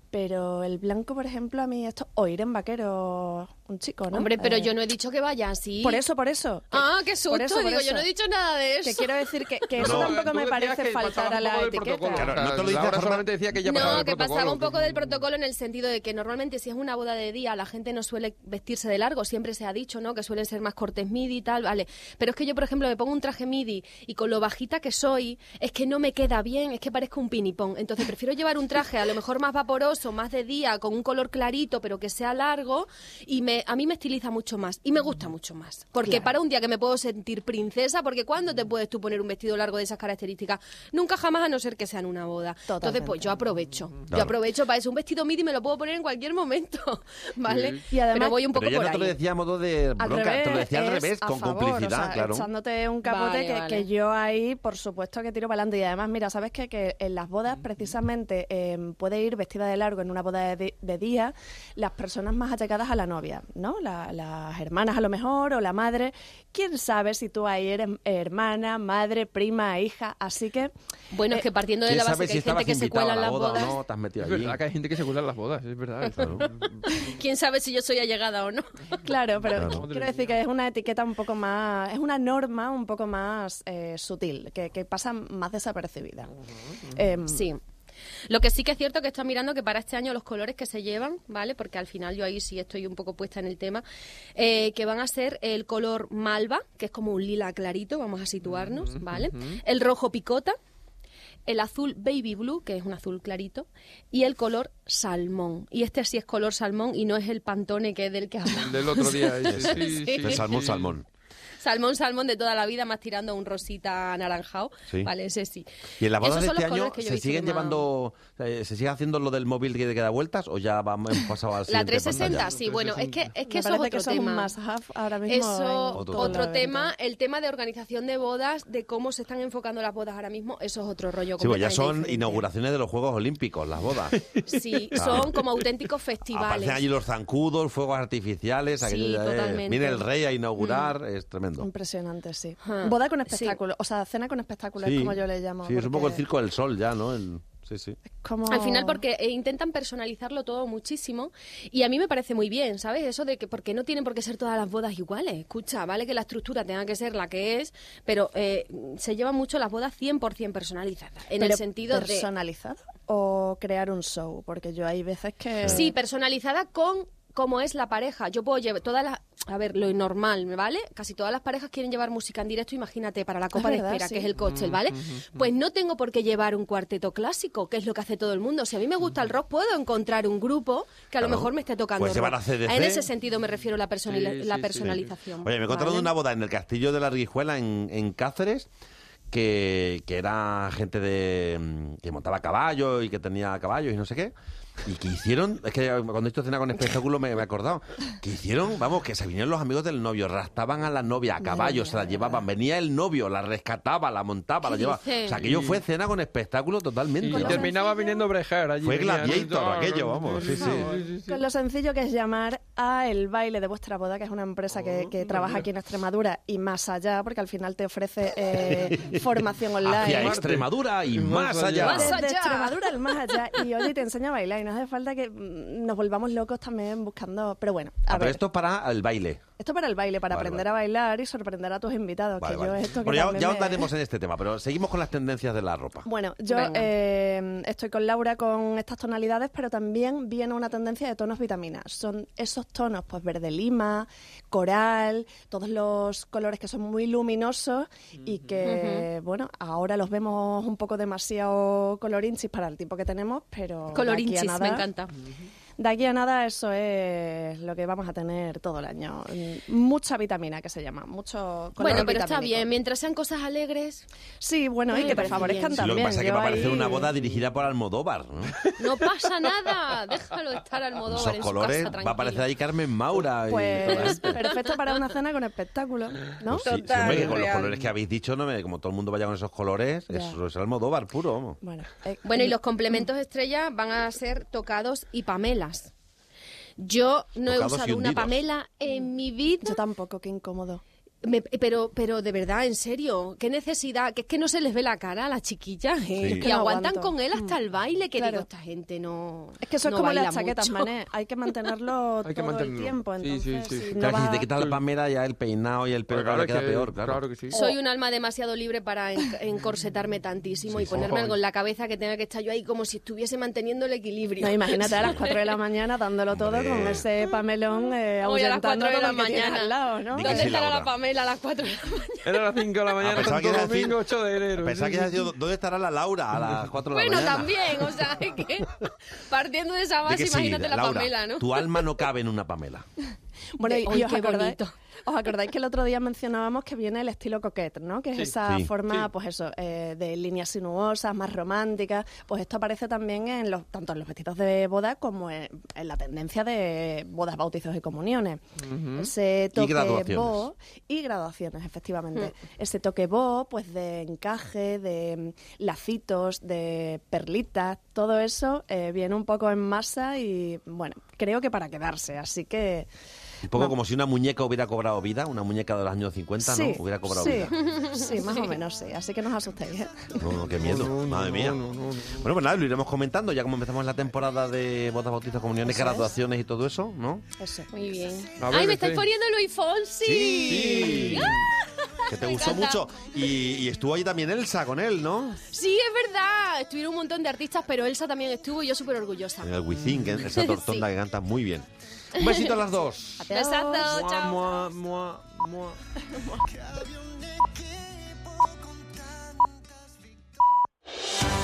Pero el blanco, por ejemplo, a mí esto, o ir en vaquero un chico, ¿no? Hombre, pero Eh, yo no he dicho que vaya así. Por eso, por eso. que- Ah, qué susto. por eso, por Digo, yo no he dicho nada de eso. Que quiero decir que, que No, eso tampoco me parece faltar a la etiqueta. Claro, no te lo dice Laura de forma- solamente decía que ya pasaba No, que protocolo. pasaba un poco del protocolo en el sentido de que normalmente si es una boda de día la gente no suele vestirse de largo, siempre se ha dicho, ¿no? Que suelen ser más cortes midi y tal, vale. Pero es que yo, por ejemplo, me pongo un traje midi y con lo bajita que soy, es que no me queda bien, es que parezco un pinipón. Entonces prefiero llevar un traje a lo mejor más vaporoso, más de día, con un color clarito, pero que sea largo y me, a mí me estiliza mucho más y me gusta mucho más. Porque Claro. para un día que me puedo sentir princesa, porque ¿cuándo te puedes tú poner un vestido largo de esas características? Nunca jamás a no ser que sea en una boda. Entonces, pues yo aprovecho. Yo Claro. aprovecho para eso. Un vestido midi me lo puedo poner en cualquier momento, ¿vale? Y además- Pero voy un poco Pero ya por no te lo decía a modo de Al bronca, te lo revés, decía al revés, con favor, complicidad, o sea, claro. echándote un capote Vale, que, vale. que yo ahí, por supuesto, que tiro para adelante. Y además, mira, ¿sabes qué? Que en las bodas, precisamente, eh, puede ir vestida de largo en una boda de, de día las personas más allegadas a la novia, ¿no? La- las hermanas a lo mejor, o la madre. ¿Quién sabe si tú ahí eres hermana, madre, prima, hija? Así que... Bueno, es que partiendo de ¿Quién la base sabe que si hay gente que se cuela en la las boda o bodas. no? Te has metido Es allí. verdad que hay gente que se cuela en las bodas, es verdad. ¿Quién sabe si yo soy allegada o no? Claro, pero Claro. quiero decir que es una etiqueta un poco más, es una norma un poco más eh, sutil, que, que pasa más desapercibida. Em, Sí. Lo que sí que es cierto que estoy mirando que para este año los colores que se llevan, ¿vale? Porque al final yo ahí sí estoy un poco puesta en el tema, eh, que van a ser el color malva, que es como un lila clarito, vamos a situarnos, ¿vale? El rojo picota, el azul baby blue, que es un azul clarito, y el color salmón. Y este sí es color salmón y no es el pantone que es del que hablamos. Del otro día. sí, sí, sí, De salmón, salmón. Salmón, salmón de toda la vida, más tirando a un rosita anaranjado. Sí. Vale, ese sí. ¿Y en las bodas Esos de este año se siguen más- llevando, eh, se sigue haciendo lo del móvil que da vueltas o ya vamos, hemos pasado al La siguiente 360, pantalla? sí, bueno, es que, es que eso es otro que eso es un tema. ahora mismo Eso, Otro tema, el tema de organización de bodas, de cómo se están enfocando las bodas ahora mismo, eso es otro rollo Sí, pues ya son diferente. inauguraciones de los Juegos Olímpicos, las bodas. Sí, Claro. son como auténticos festivales. Aparecen allí los zancudos, fuegos artificiales, Sí, aquello viene el rey a inaugurar, Mm. es tremendo. Impresionante, sí. Boda con Sí. espectáculo, o sea, cena con espectáculo, Sí, es como yo le llamo. sí, es un poco el circo del sol ya, ¿no? El- sí, sí. como- Al final porque eh, intentan personalizarlo todo muchísimo y a mí me parece muy bien, ¿sabes? Eso de que porque no tienen por qué ser todas las bodas iguales. Escucha, vale que la estructura tenga que ser la que es, pero eh, se llevan mucho las bodas 100% personalizadas. En el sentido de... personalizado o crear un show, porque yo hay veces que Sí, personalizada con cómo es la pareja. Yo puedo llevar todas las... A ver, lo normal, ¿vale? Casi todas las parejas quieren llevar música en directo, imagínate, para la copa Es de verdad, espera, sí. que es el cóctel, ¿vale? Pues no tengo por qué llevar un cuarteto clásico, que es lo que hace todo el mundo. Si a mí me gusta el rock, puedo encontrar un grupo que a lo mejor me esté tocando Puedes llevar rock. a CDC. En ese sentido me refiero a la, personali- Sí, sí, la sí. personalización. Oye, me contaron de ¿vale? una boda en el castillo de la Arguijuela en, en Cáceres que, que era gente de mm, que montaba caballos y que tenía caballos y no sé qué. Y que hicieron, es que cuando he hecho cena con espectáculo me, me he acordado, que hicieron, vamos, que se vinieron los amigos del novio, rastaban a la novia a caballo, se la llevaban, venía el novio, la rescataba, la montaba, la ¿Qué llevaba. O sea, aquello fue cena con espectáculo totalmente. Y terminaba viniendo Brejar allí. Fue Gladiator aquello, vamos, sí, sí. Con lo sencillo que es llamar a el baile de vuestra boda, que es una empresa que, que trabaja aquí en Extremadura y más allá, porque al final te ofrece eh, formación online. Hacia Extremadura y más allá. Desde Extremadura al más allá. Y oye, te enseña a bailar no hace falta que mm, nos volvamos locos también buscando... Pero bueno, a Ah, pero ver. esto es para el baile. Esto para el baile, para Vale, aprender a bailar y sorprender a tus invitados. Vale, que yo esto que Bueno, ya, ya me- ahondaremos en este tema, pero seguimos con las tendencias de la ropa. Bueno, yo eh, estoy con Laura con estas tonalidades, pero también viene una tendencia de tonos vitaminas. Son esos tonos, pues verde lima, coral, todos los colores que son muy luminosos y que, bueno, ahora los vemos un poco demasiado colorinchis para el tipo que tenemos, pero... Colorinchis, nada- me encanta. De aquí a nada eso es lo que vamos a tener todo el año. Mucha vitamina que se llama, mucho color Bueno, pero está bien, mientras sean cosas alegres. Sí, bueno, y que te favorezcan Sí, lo que también. pasa es que va a parecer ahí- una boda dirigida por Almodóvar. ¿no? No pasa nada, déjalo estar al modo Esos en colores, su casa, va a parecer ahí Carmen Maura. y Pues perfecto para una cena con espectáculo, ¿no? Pues sí, sí, hombre, que con los colores que habéis dicho, no me- como todo el mundo vaya con esos colores, Ya. eso es Almodóvar puro, vamos. Bueno, eh, Bueno, y los complementos estrella van a ser tocados y pamelas. Yo no he Tocados y usado una hundidos. pamela en mi vida. Yo tampoco, qué incómodo. Me- pero, pero de verdad, en serio, qué necesidad, que es que no se les ve la cara a las chiquillas, ¿eh? Sí. que no aguantan aguanto. con él hasta el baile, que Claro. digo, esta gente no Es que eso no es como las chaquetas, mucho. mané. Hay que mantenerlo Hay que todo mantenerlo. el tiempo. Sí, sí, Entonces, sí. si no Claro, si te quitas la palmera ya el peinado y el pelo claro le queda que- peor, claro. claro que sí. Soy un alma demasiado libre para en- encorsetarme tantísimo y ponerme sí. algo en la cabeza que tenga que estar yo ahí como si estuviese manteniendo el equilibrio. No, imagínate a las 4 de la mañana dándolo todo con ese pamelón eh, Hoy a las ahuyentando 4 de la mañana. ¿Dónde estará la Pamela a las 4 de la mañana? Era las 5 de la mañana, Ah, pensaba que Santo ibas a decir- Domingo, 8 de enero. Pensaba Sí, que a sí, decir, ¿dónde estará la Laura a las 4 de la Bueno, mañana? también, o sea, es que partiendo de esa base, que sí, imagínate la Laura, Pamela, ¿no? Tu alma no cabe en una Pamela. Bueno, y, y os, acordáis, os acordáis que el otro día mencionábamos que viene el estilo coquette, ¿no? Que es Sí. esa Sí. forma, Sí. pues eso, eh, de líneas sinuosas, más románticas. Pues esto aparece también en los, tanto en los vestidos de boda como en, en la tendencia de bodas, bautizos y comuniones. Ese Y toque graduaciones. bo y graduaciones, efectivamente. Ese toque bo, pues de encaje, de mm, lacitos, de perlitas, todo eso eh, viene un poco en masa y bueno, creo que para quedarse, así que Un poco No. como si una muñeca hubiera cobrado vida, una muñeca de los años 50, sí, ¿no? Hubiera cobrado sí, vida. sí, más o menos sí, así que no os asustéis. ¿eh? No, no, qué miedo, madre mía. Bueno, pues nada, lo iremos comentando ya como empezamos la temporada de bodas, bautizos, comuniones, Eso es. graduaciones y todo eso, ¿no? Eso. Muy bien. Ver, Ay, me estáis poniendo Luis Fonsi. Sí. ¡Ah! Que te Me gustó encanta. mucho. Y, y estuvo ahí también Elsa con él, ¿no? Sí, es verdad. Estuvieron un montón de artistas, pero Elsa también estuvo y yo súper orgullosa. En el que esa tortonda Sí. que canta muy bien. Un besito a las dos.